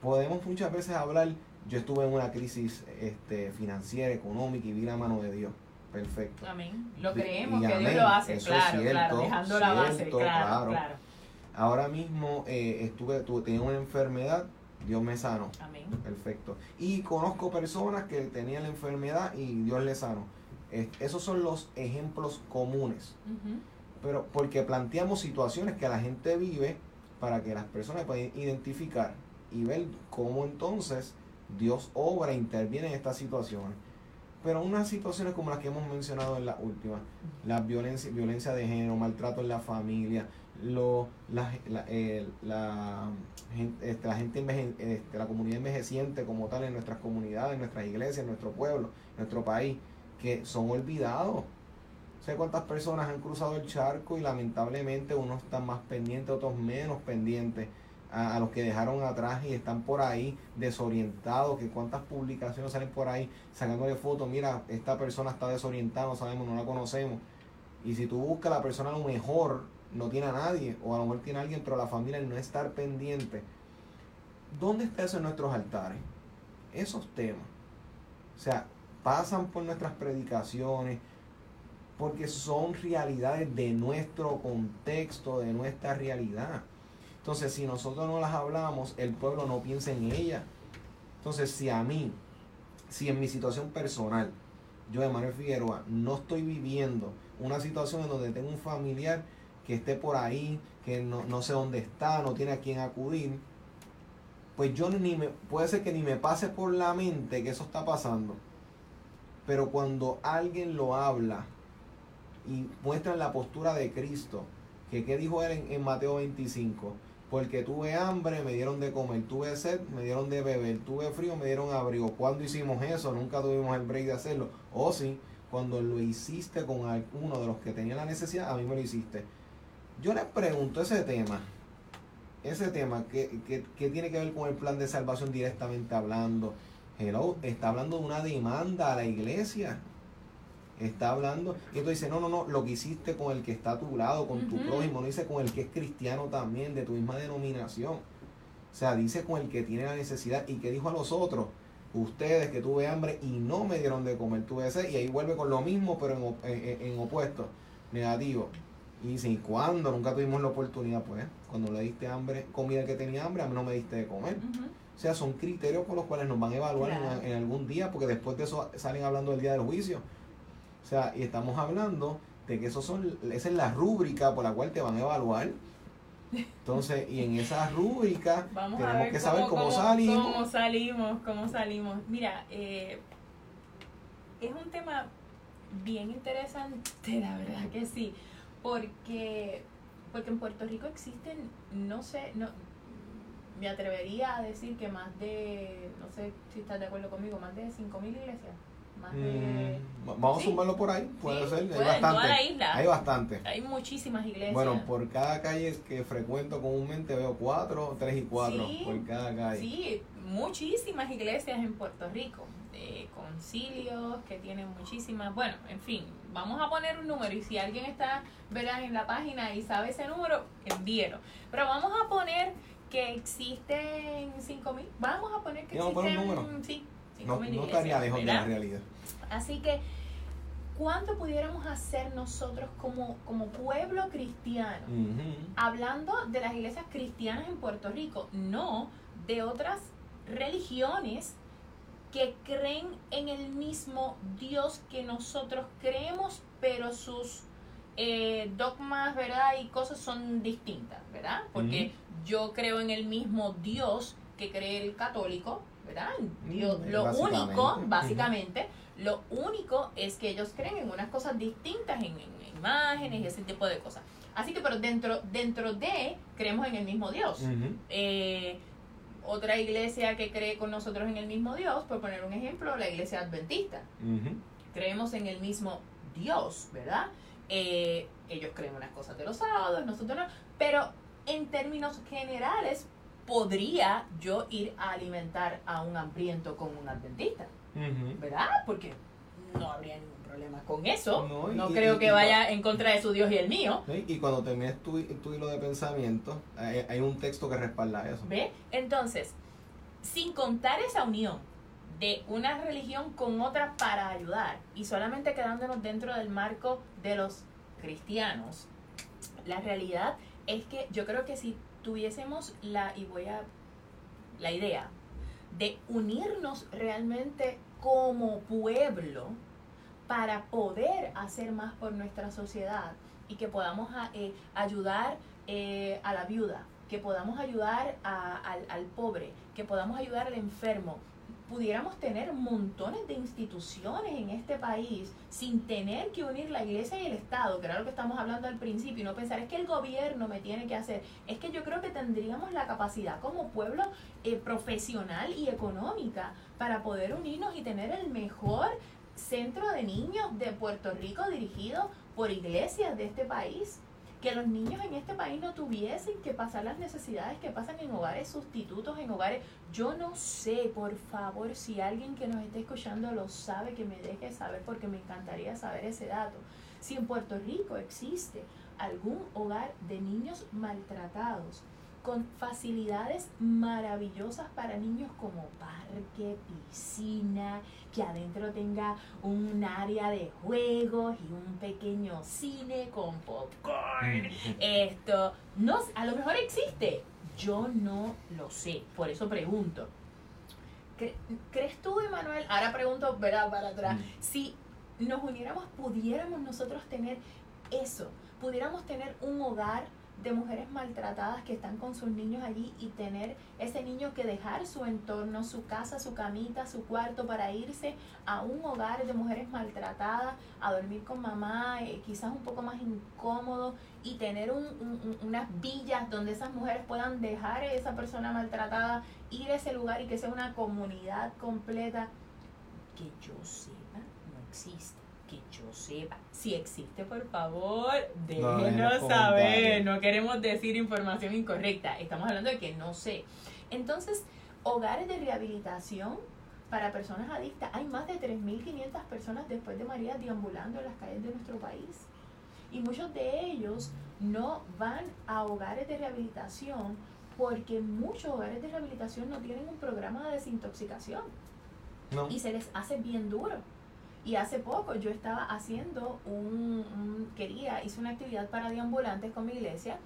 Podemos muchas veces hablar, yo estuve en una crisis este, financiera, económica y vi la mano de Dios Perfecto. Amén. Lo creemos que Dios lo hace, claro, claro, dejando la base, claro, claro, Ahora mismo eh, estuve, tuve, tenía una enfermedad, Dios me sanó. Amén. Perfecto. Y conozco personas que tenían la enfermedad y Dios les sanó. esos son los ejemplos comunes. Pero porque planteamos situaciones que la gente vive para que las personas puedan identificar y ver cómo entonces Dios obra e interviene en estas situaciones. Pero unas situaciones como las que hemos mencionado en la última, la violencia, violencia de género, maltrato en la familia, lo, la, la, la, este, la gente este, la comunidad envejeciente como tal en nuestras comunidades, en nuestras iglesias, en nuestro pueblo, en nuestro país, que son olvidados. sé cuántas personas han cruzado el charco y lamentablemente unos están más pendientes, otros menos pendientes a, los que dejaron atrás y están por ahí desorientados, que cuántas publicaciones salen por ahí sacándole fotos, mira, esta persona está desorientada, no sabemos, no la conocemos. Y si tú buscas a la persona a lo mejor no tiene a nadie, o a lo mejor tiene a alguien, pero la familia no estar pendiente. ¿Dónde está eso en nuestros altares? Esos temas. O sea, pasan por nuestras predicaciones, porque son realidades de nuestro contexto, de nuestra realidad. Entonces, si nosotros no las hablamos, el pueblo no piensa en ella. Entonces, si a mí, si en mi situación personal, yo, de Manuel Figueroa, no estoy viviendo una situación en donde tengo un familiar que esté por ahí, que no, sé dónde está, no tiene a quién acudir, pues yo ni me, puede ser que ni me pase por la mente que eso está pasando. Pero cuando alguien lo habla y muestra la postura de Cristo, que qué dijo él en Mateo 25, porque tuve hambre, me dieron de comer, tuve sed, me dieron de beber, tuve frío, me dieron abrigo. ¿Cuándo hicimos eso? Nunca tuvimos el break de hacerlo. O sí, cuando lo hiciste con alguno de los que tenía la necesidad, a mí me lo hiciste. Yo les pregunto ese tema, ese tema, ¿qué, qué tiene que ver con el plan de salvación directamente hablando? Hello, está hablando de una demanda a la iglesia está hablando. Y tú dices, no, no, no, lo que hiciste con el que está a tu lado, con tu prójimo, no dice con el que es cristiano también, de tu misma denominación. O sea, dice con el que tiene la necesidad y que dijo a los otros, ustedes que tuve hambre y no me dieron de comer, tuve sed, y ahí vuelve con lo mismo, pero en, en, opuesto, negativo. Y dice, ¿y cuándo? Nunca tuvimos la oportunidad, pues, cuando le diste hambre, comida que tenía hambre, a mí no me diste de comer. O sea, son criterios con los cuales nos van a evaluar en, en, algún día, porque después de eso salen hablando del día del juicio. O sea, y estamos hablando de que esos son, esa es la rúbrica por la cual te van a evaluar. Entonces, y en esa rúbrica *laughs* tenemos que saber cómo, salimos. Cómo salimos, cómo salimos. Mira, eh, es un tema bien interesante, la verdad que sí, porque, porque en Puerto Rico existen, no sé, no, me atrevería a decir que más de, no sé si estás de acuerdo conmigo, más de 5.000 iglesias. Mm, vamos a sumarlo por ahí, puede ser. Hay bastante. Hay bastante. Hay muchísimas iglesias. Bueno, por cada calle que frecuento comúnmente veo cuatro, tres y cuatro por cada calle. Sí, muchísimas iglesias en Puerto Rico. concilios que tienen muchísimas. Bueno, en fin, vamos a poner un número y si alguien está ¿verdad? en la página y sabe ese número, envíelo. Pero vamos a poner que existen 5000. Vamos a poner que existen. Sí, no, estaría lejos de la realidad. Así que, ¿cuánto pudiéramos hacer nosotros como, como pueblo cristiano? Hablando de las iglesias cristianas en Puerto Rico, no de otras religiones que creen en el mismo Dios que nosotros creemos, pero sus eh, dogmas, ¿verdad? Y cosas son distintas, ¿verdad? Porque yo creo en el mismo Dios que cree el católico, ¿verdad? Mm, lo único, básicamente, lo único es que ellos creen en unas cosas distintas, en, imágenes y ese tipo de cosas. Así que, pero dentro, dentro de, creemos en el mismo Dios. Eh, otra iglesia que cree con nosotros en el mismo Dios, por poner un ejemplo, la iglesia adventista. Creemos en el mismo Dios, ¿verdad? Eh, ellos creen unas cosas de los sábados, nosotros no. Pero en términos generales, podría yo ir a alimentar a un hambriento con un adventista, ¿verdad? Porque no habría ningún problema con eso. No, creo que vaya en contra de su Dios y el mío. Y cuando termines tu, tu hilo de pensamiento, hay, un texto que respalda eso. ¿Ve? Entonces, sin contar esa unión de una religión con otra para ayudar y solamente quedándonos dentro del marco de los cristianos, la realidad es que yo creo que si tuviésemos la, y voy a, la idea de unirnos realmente como pueblo para poder hacer más por nuestra sociedad y que podamos eh, ayudar eh, a la viuda, que podamos ayudar al pobre, que podamos ayudar al enfermo, pudiéramos tener montones de instituciones en este país sin tener que unir la iglesia y el Estado, que era lo que estamos hablando al principio, y no pensar es que el gobierno me tiene que hacer. Es que yo creo que tendríamos la capacidad como pueblo eh, profesional y económica para poder unirnos y tener el mejor centro de niños de Puerto Rico dirigido por iglesias de este país que los niños en este país no tuviesen que pasar las necesidades que pasan en hogares sustitutos, en hogares. Yo no sé, por favor, si alguien que nos esté escuchando lo sabe, que me deje saber porque me encantaría saber ese dato. Si en Puerto Rico existe algún hogar de niños maltratados, con facilidades maravillosas para niños como parque, piscina, que adentro tenga un área de juegos y un pequeño cine con popcorn. Esto, no, a lo mejor existe. Yo no lo sé, por eso pregunto. ¿Crees tú, Emanuel? Ahora pregunto, ¿verdad? Para atrás. Si nos uniéramos, pudiéramos nosotros tener eso, pudiéramos tener un hogar de mujeres maltratadas que están con sus niños allí y tener ese niño que dejar su entorno, su casa, su camita, su cuarto para irse a un hogar de mujeres maltratadas, a dormir con mamá, eh, quizás un poco más incómodo y tener unas villas donde esas mujeres puedan dejar a esa persona maltratada, ir a ese lugar y que sea una comunidad completa que yo sepa no existe que yo sepa. Si existe, por favor, déjenos saber. No queremos decir información incorrecta. Estamos hablando de que no sé. Entonces, hogares de rehabilitación para personas adictas. Hay más de 3.500 personas después de María deambulando en las calles de nuestro país. Y muchos de ellos no van a hogares de rehabilitación porque muchos hogares de rehabilitación no tienen un programa de desintoxicación. Y se les hace bien duro. Y hace poco yo estaba haciendo un, quería, hice una actividad para deambulantes con mi iglesia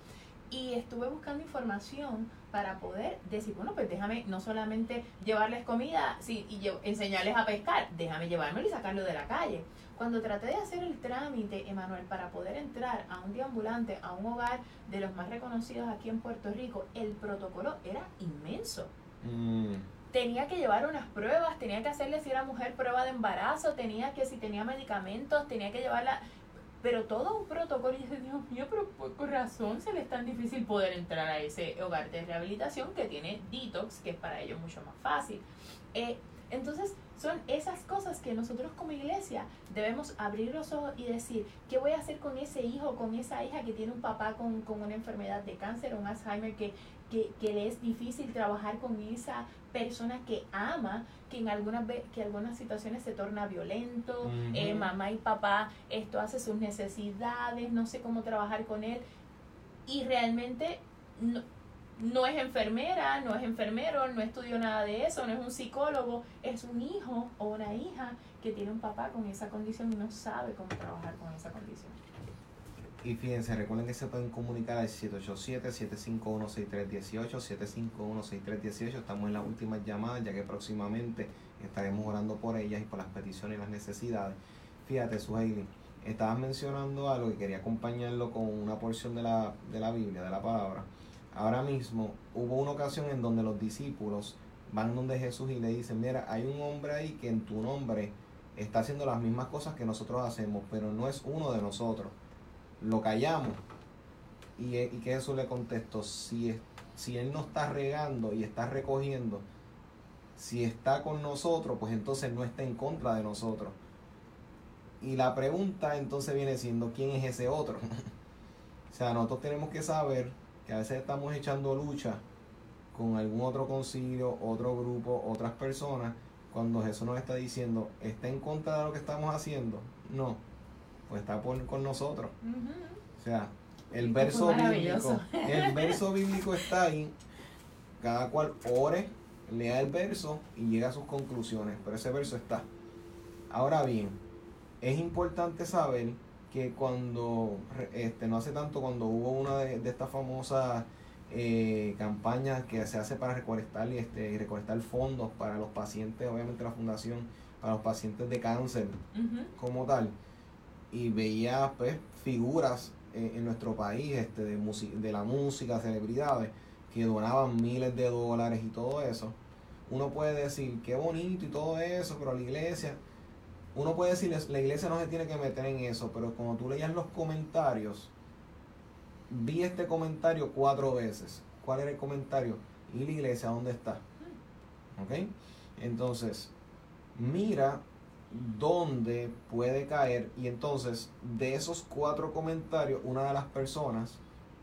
y estuve buscando información para poder decir, bueno, pues déjame no solamente llevarles comida sí, y yo, enseñarles a pescar, déjame llevármelo y sacarlo de la calle. Cuando traté de hacer el trámite, Emanuel, para poder entrar a un deambulante, a un hogar de los más reconocidos aquí en Puerto Rico, el protocolo era inmenso. Mm tenía que llevar unas pruebas, tenía que hacerle si era mujer prueba de embarazo, tenía que si tenía medicamentos, tenía que llevarla, pero todo un protocolo y dice, Dios mío, pero por, razón se le es tan difícil poder entrar a ese hogar de rehabilitación que tiene detox, que es para ellos mucho más fácil. Eh, entonces, son esas cosas que nosotros como iglesia debemos abrir los ojos y decir, ¿qué voy a hacer con ese hijo, con esa hija que tiene un papá con, con una enfermedad de cáncer un Alzheimer que, que, que, le es difícil trabajar con esa persona que ama, que en algunas, que algunas situaciones se torna violento, eh, mamá y papá, esto hace sus necesidades, no sé cómo trabajar con él. Y realmente no, no es enfermera, no es enfermero, no estudió nada de eso, no es un psicólogo, es un hijo o una hija que tiene un papá con esa condición y no sabe cómo trabajar con esa condición. Y fíjense, recuerden que se pueden comunicar al 787-751-6318, 751-6318. Estamos en las últimas llamadas, ya que próximamente estaremos orando por ellas y por las peticiones y las necesidades. Fíjate, Suheili, estabas mencionando algo y quería acompañarlo con una porción de la, de la Biblia, de la palabra. Ahora mismo hubo una ocasión en donde los discípulos van donde Jesús y le dicen, mira, hay un hombre ahí que en tu nombre está haciendo las mismas cosas que nosotros hacemos, pero no es uno de nosotros lo callamos. Y, y que Jesús le contestó, si, si Él no está regando y está recogiendo, si está con nosotros, pues entonces no está en contra de nosotros. Y la pregunta entonces viene siendo, ¿quién es ese otro? *laughs* o sea, nosotros tenemos que saber que a veces estamos echando lucha con algún otro concilio, otro grupo, otras personas, cuando Jesús nos está diciendo, ¿está en contra de lo que estamos haciendo? No, pues está por, con nosotros. O sea, el verso bíblico, *laughs* el verso bíblico está ahí, cada cual ore, lea el verso y llega a sus conclusiones, pero ese verso está. Ahora bien, es importante saber que cuando, este, no hace tanto, cuando hubo una de, estas famosas eh, campañas que se hace para recolectar y este, recolectar fondos para los pacientes, obviamente la fundación, para los pacientes de cáncer como tal, y veía pues figuras en, nuestro país este, de, de la música, celebridades, que donaban miles de dólares y todo eso, uno puede decir, qué bonito y todo eso, pero la iglesia, uno puede decir, la iglesia no se tiene que meter en eso, pero cuando tú leías los comentarios, vi este comentario cuatro veces. ¿Cuál era el comentario? ¿Y la iglesia dónde está? ¿Ok? Entonces, mira dónde puede caer y entonces de esos cuatro comentarios, una de las personas,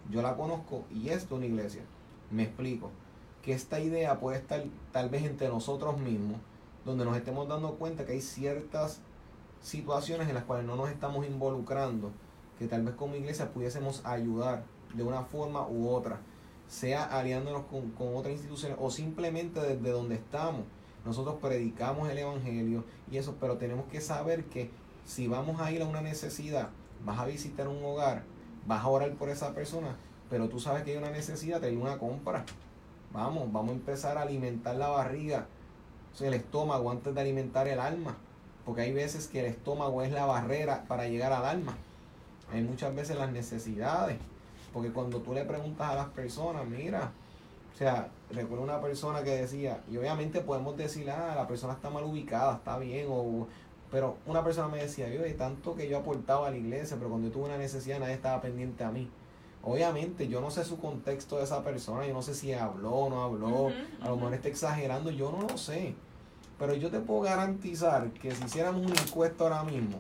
yo la conozco y es de una iglesia. Me explico. Que esta idea puede estar tal vez entre nosotros mismos, donde nos estemos dando cuenta que hay ciertas situaciones en las cuales no nos estamos involucrando, que tal vez como iglesia pudiésemos ayudar de una forma u otra, sea aliándonos con, con otras instituciones o simplemente desde donde estamos. Nosotros predicamos el Evangelio y eso, pero tenemos que saber que si vamos a ir a una necesidad, vas a visitar un hogar, vas a orar por esa persona, pero tú sabes que hay una necesidad, te hay una compra. Vamos, vamos a empezar a alimentar la barriga, el estómago antes de alimentar el alma. Porque hay veces que el estómago es la barrera para llegar al alma. Hay muchas veces las necesidades. Porque cuando tú le preguntas a las personas, mira, o sea, recuerdo una persona que decía, y obviamente podemos decir, ah, la persona está mal ubicada, está bien, o, pero una persona me decía, yo de tanto que yo aportaba a la iglesia, pero cuando yo tuve una necesidad nadie estaba pendiente a mí. Obviamente, yo no sé su contexto de esa persona, yo no sé si habló o no habló, a lo mejor está exagerando, yo no lo sé. Pero yo te puedo garantizar que si hiciéramos un encuesta ahora mismo,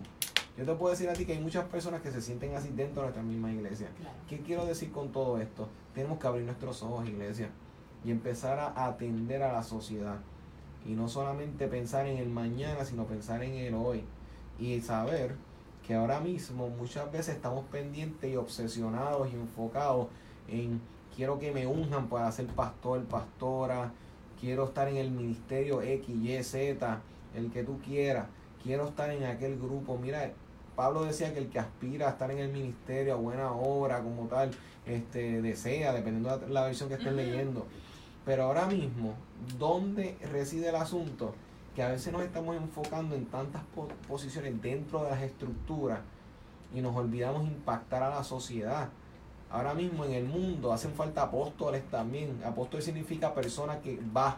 yo te puedo decir a ti que hay muchas personas que se sienten así dentro de nuestra misma iglesia. ¿Qué quiero decir con todo esto? Tenemos que abrir nuestros ojos, iglesia, y empezar a atender a la sociedad. Y no solamente pensar en el mañana, sino pensar en el hoy. Y saber que ahora mismo muchas veces estamos pendientes y obsesionados y enfocados en quiero que me unjan para ser pastor, pastora, quiero estar en el ministerio X, Y, Z, el que tú quieras, quiero estar en aquel grupo. Mira, Pablo decía que el que aspira a estar en el ministerio, a buena obra, como tal, este, desea, dependiendo de la versión que estén leyendo. Pero ahora mismo, ¿dónde reside el asunto? Que a veces nos estamos enfocando en tantas posiciones dentro de las estructuras y nos olvidamos impactar a la sociedad. Ahora mismo en el mundo hacen falta apóstoles también. Apóstol significa persona que va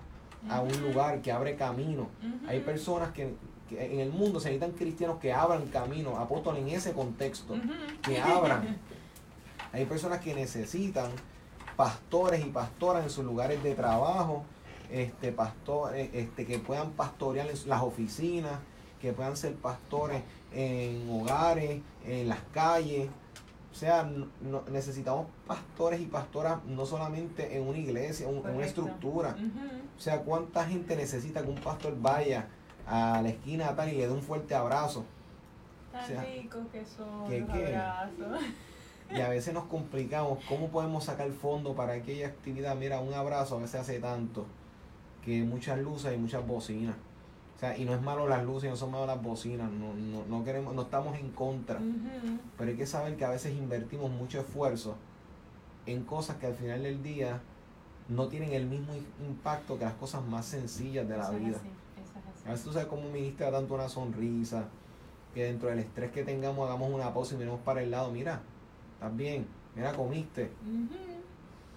a un lugar, que abre camino. Hay personas que, en el mundo se necesitan cristianos que abran camino, apóstoles en ese contexto, que abran. Hay personas que necesitan pastores y pastoras en sus lugares de trabajo, este, pastores, este, que puedan pastorear en las oficinas, que puedan ser pastores en hogares, en las calles. O sea, necesitamos pastores y pastoras no solamente en una iglesia, en una estructura. O sea, ¿cuánta gente necesita que un pastor vaya a la esquina tal y le dé un fuerte abrazo? Tan ricos que son los abrazos. *laughs* Y a veces nos complicamos, ¿cómo podemos sacar fondo para aquella actividad? Mira, un abrazo a veces hace tanto que muchas luces y muchas bocinas. O sea, y no es malo las luces, no son malas las bocinas, no, no, no, queremos, no estamos en contra. Pero hay que saber que a veces invertimos mucho esfuerzo en cosas que al final del día no tienen el mismo impacto que las cosas más sencillas de la vida. A veces tú sabes cómo ministra tanto una sonrisa, que dentro del estrés que tengamos hagamos una pausa y miremos para el lado, mira, estás bien, mira, comiste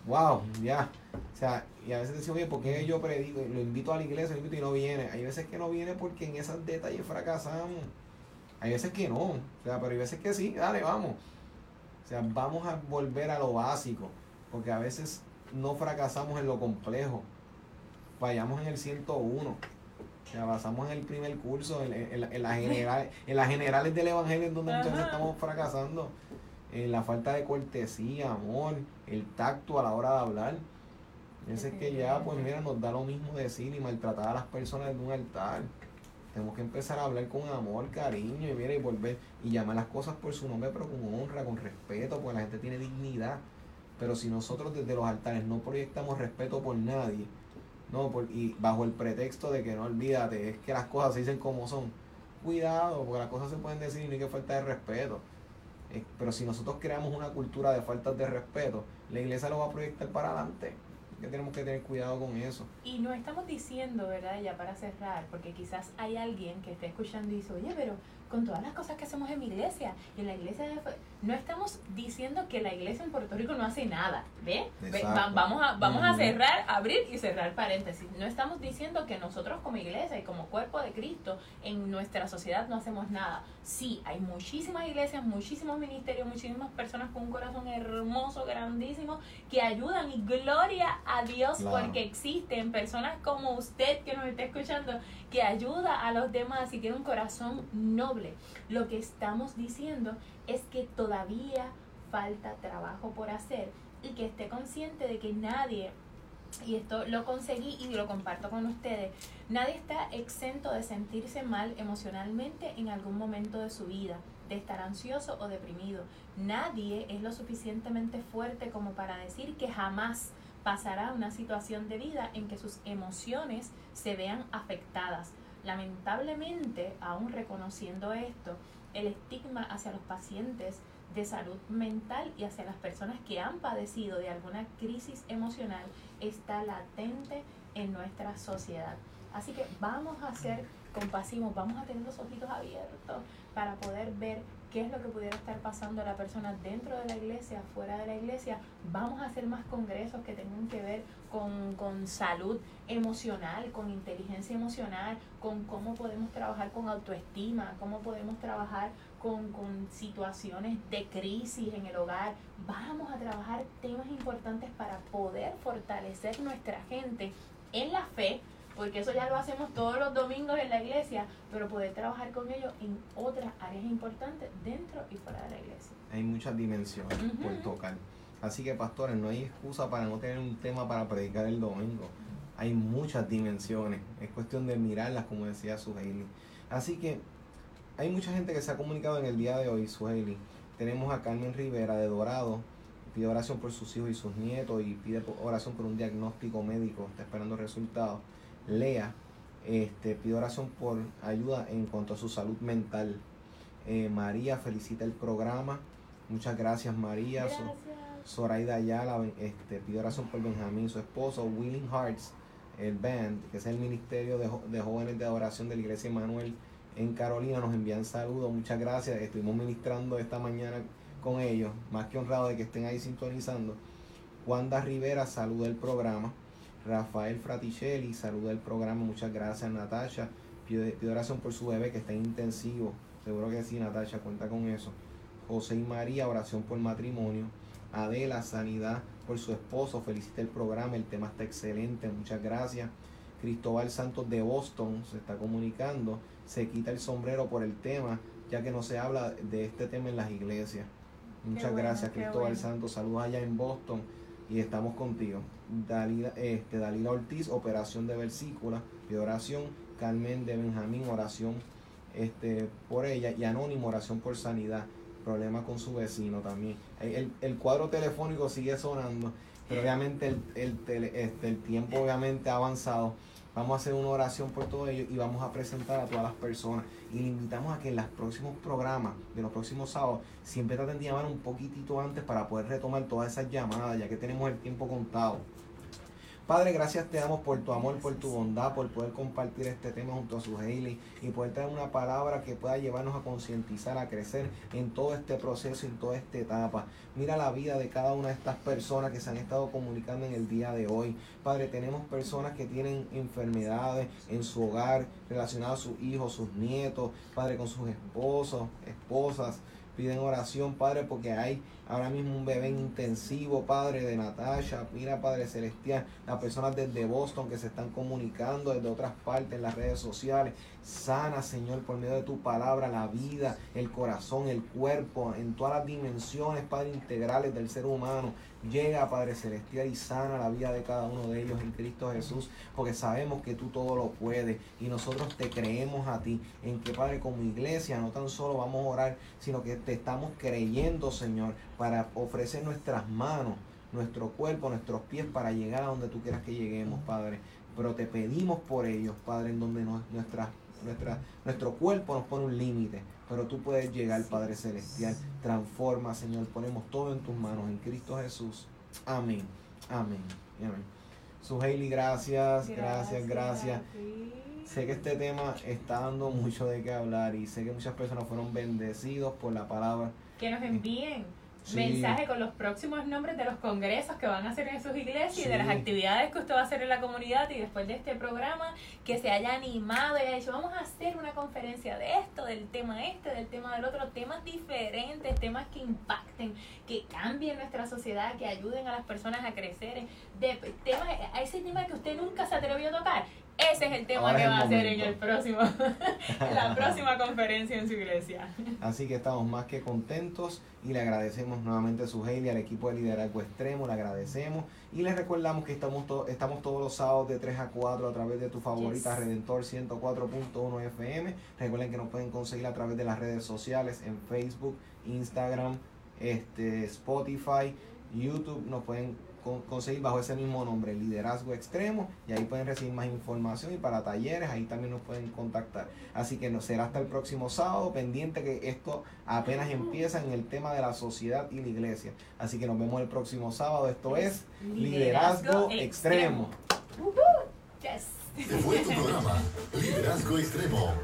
wow, ya. O sea, y a veces decimos, oye, ¿por qué yo predico? Lo invito a la iglesia, lo invito y no viene. Hay veces que no viene porque en esos detalles fracasamos. Hay veces que no. O sea, pero hay veces que sí, dale, vamos. O sea, vamos a volver a lo básico. Porque a veces no fracasamos en lo complejo. Fallamos en el 101. Ya pasamos en el primer curso, en, en, en, la general, en las generales del Evangelio, en donde muchas veces estamos fracasando. En la falta de cortesía, amor, el tacto a la hora de hablar. Ese es que ya, pues mira, nos da lo mismo decir y maltratar a las personas en un altar. Tenemos que empezar a hablar con amor, cariño y mira y volver y llamar las cosas por su nombre, pero con honra, con respeto, porque la gente tiene dignidad. Pero si nosotros desde los altares no proyectamos respeto por nadie, no, por, y bajo el pretexto de que no olvídate, es que las cosas se dicen como son. Cuidado, porque las cosas se pueden decir y no hay que falta de respeto. Eh, pero si nosotros creamos una cultura de faltas de respeto, la iglesia lo va a proyectar para adelante. Que tenemos que tener cuidado con eso. Y no estamos diciendo, ¿verdad? Ya para cerrar, porque quizás hay alguien que esté escuchando y dice, oye, pero con todas las cosas que hacemos en mi iglesia, en la iglesia de... no estamos diciendo que la iglesia en Puerto Rico no hace nada, ¿ve? vamos a, vamos a cerrar, abrir y cerrar paréntesis. No estamos diciendo que nosotros como iglesia y como cuerpo de Cristo en nuestra sociedad no hacemos nada. Sí, hay muchísimas iglesias, muchísimos ministerios, muchísimas personas con un corazón hermoso, grandísimo, que ayudan y gloria a Dios porque existen personas como usted que nos está escuchando que ayuda a los demás y tiene un corazón noble. Lo que estamos diciendo es que todavía falta trabajo por hacer y que esté consciente de que nadie, y esto lo conseguí y lo comparto con ustedes, nadie está exento de sentirse mal emocionalmente en algún momento de su vida, de estar ansioso o deprimido. Nadie es lo suficientemente fuerte como para decir que jamás pasará una situación de vida en que sus emociones se vean afectadas. Lamentablemente, aún reconociendo esto, el estigma hacia los pacientes de salud mental y hacia las personas que han padecido de alguna crisis emocional está latente en nuestra sociedad. Así que vamos a ser compasivos, vamos a tener los ojitos abiertos para poder ver qué es lo que pudiera estar pasando a la persona dentro de la iglesia, fuera de la iglesia. Vamos a hacer más congresos que tengan que ver con, con salud emocional, con inteligencia emocional, con cómo podemos trabajar con autoestima, cómo podemos trabajar con, con situaciones de crisis en el hogar. Vamos a trabajar temas importantes para poder fortalecer nuestra gente en la fe porque eso ya lo hacemos todos los domingos en la iglesia, pero poder trabajar con ellos en otras áreas importantes dentro y fuera de la iglesia. Hay muchas dimensiones por tocar. Así que pastores, no hay excusa para no tener un tema para predicar el domingo. Hay muchas dimensiones. Es cuestión de mirarlas, como decía Suheili. Así que hay mucha gente que se ha comunicado en el día de hoy, Suheili. Tenemos a Carmen Rivera de Dorado. Pide oración por sus hijos y sus nietos y pide oración por un diagnóstico médico. Está esperando resultados. Lea este, pide oración por ayuda en cuanto a su salud mental. Eh, María felicita el programa. Muchas gracias María. Gracias. Zoraida Ayala este, pide oración por Benjamín, su esposo. Willing Hearts, el band, que es el Ministerio de, de Jóvenes de Adoración de la Iglesia Emanuel en Carolina, nos envían saludos. Muchas gracias. Estuvimos ministrando esta mañana con ellos. Más que honrado de que estén ahí sintonizando. Wanda Rivera saluda el programa. Rafael Fraticelli, saluda el programa, muchas gracias Natasha. Pide, oración por su bebé que está en intensivo. Seguro que sí, Natasha, cuenta con eso. José y María, oración por matrimonio. Adela, sanidad por su esposo. Felicita el programa, el tema está excelente, muchas gracias. Cristóbal Santos de Boston se está comunicando. Se quita el sombrero por el tema, ya que no se habla de este tema en las iglesias. Muchas gracias, Cristóbal Santos. Saludos allá en Boston y estamos contigo. Dalila, este, Dalila Ortiz, operación de versícula, de oración. Carmen de Benjamín, oración este, por ella. Y Anónimo, oración por sanidad. Problema con su vecino también. El, el cuadro telefónico sigue sonando, pero obviamente el, el, este, el tiempo obviamente ha avanzado. Vamos a hacer una oración por todo ello y vamos a presentar a todas las personas. Y le invitamos a que en los próximos programas, de los próximos sábados, siempre traten de llamar un poquitito antes para poder retomar todas esas llamadas, ya que tenemos el tiempo contado. Padre, gracias te damos por tu amor, por tu bondad, por poder compartir este tema junto a su Hailey y poder traer una palabra que pueda llevarnos a concientizar, a crecer en todo este proceso, en toda esta etapa. Mira la vida de cada una de estas personas que se han estado comunicando en el día de hoy. Padre, tenemos personas que tienen enfermedades en su hogar relacionadas a sus hijos, sus nietos, Padre, con sus esposos, esposas piden oración, Padre, porque hay ahora mismo un bebé intensivo, Padre, de Natasha. Mira, Padre Celestial, las personas desde Boston que se están comunicando desde otras partes en las redes sociales. Sana, Señor, por medio de tu palabra, la vida, el corazón, el cuerpo, en todas las dimensiones, Padre, integrales del ser humano. Llega, Padre Celestial, y sana la vida de cada uno de ellos en Cristo Jesús, porque sabemos que tú todo lo puedes y nosotros te creemos a ti, en que, Padre, como iglesia, no tan solo vamos a orar, sino que te estamos creyendo, Señor, para ofrecer nuestras manos, nuestro cuerpo, nuestros pies, para llegar a donde tú quieras que lleguemos, Padre. Pero te pedimos por ellos, Padre, en donde nuestra, nuestra, nuestro cuerpo nos pone un límite pero tú puedes llegar, Padre Celestial. Transforma, Señor. Ponemos todo en tus manos, en Cristo Jesús. Amén. Amén. Amén. Su gracias, gracias, gracias. Sé que este tema está dando mucho de qué hablar y sé que muchas personas fueron bendecidos por la palabra. Que nos envíen mensaje con los próximos nombres de los congresos que van a hacer en sus iglesias y de las actividades que usted va a hacer en la comunidad y después de este programa que se haya animado y haya dicho vamos a hacer una conferencia de esto, del tema este, del tema del otro, temas diferentes, temas que impacten, que cambien nuestra sociedad, que ayuden a las personas a crecer, de temas, a ese tema que usted nunca se atrevió a tocar, ese es el tema que va a hacer en el próximo, *laughs* la *laughs* próxima conferencia en su iglesia. Así que estamos más que contentos y le agradecemos nuevamente a su y al equipo de liderazgo extremo, le agradecemos y les recordamos que estamos, estamos todos los sábados de 3 a 4 a través de tu favorita Redentor 104.1 FM. Recuerden que nos pueden conseguir a través de las redes sociales en Facebook, Instagram, este, Spotify, YouTube, nos pueden conseguir bajo ese mismo nombre, Liderazgo Extremo, y ahí pueden recibir más información y para talleres, ahí también nos pueden contactar. Así que no será hasta el próximo sábado, pendiente que esto apenas empieza en el tema de la sociedad y la iglesia. Así que nos vemos el próximo sábado, esto es Liderazgo, Extremo. Este fue tu programa, Liderazgo Extremo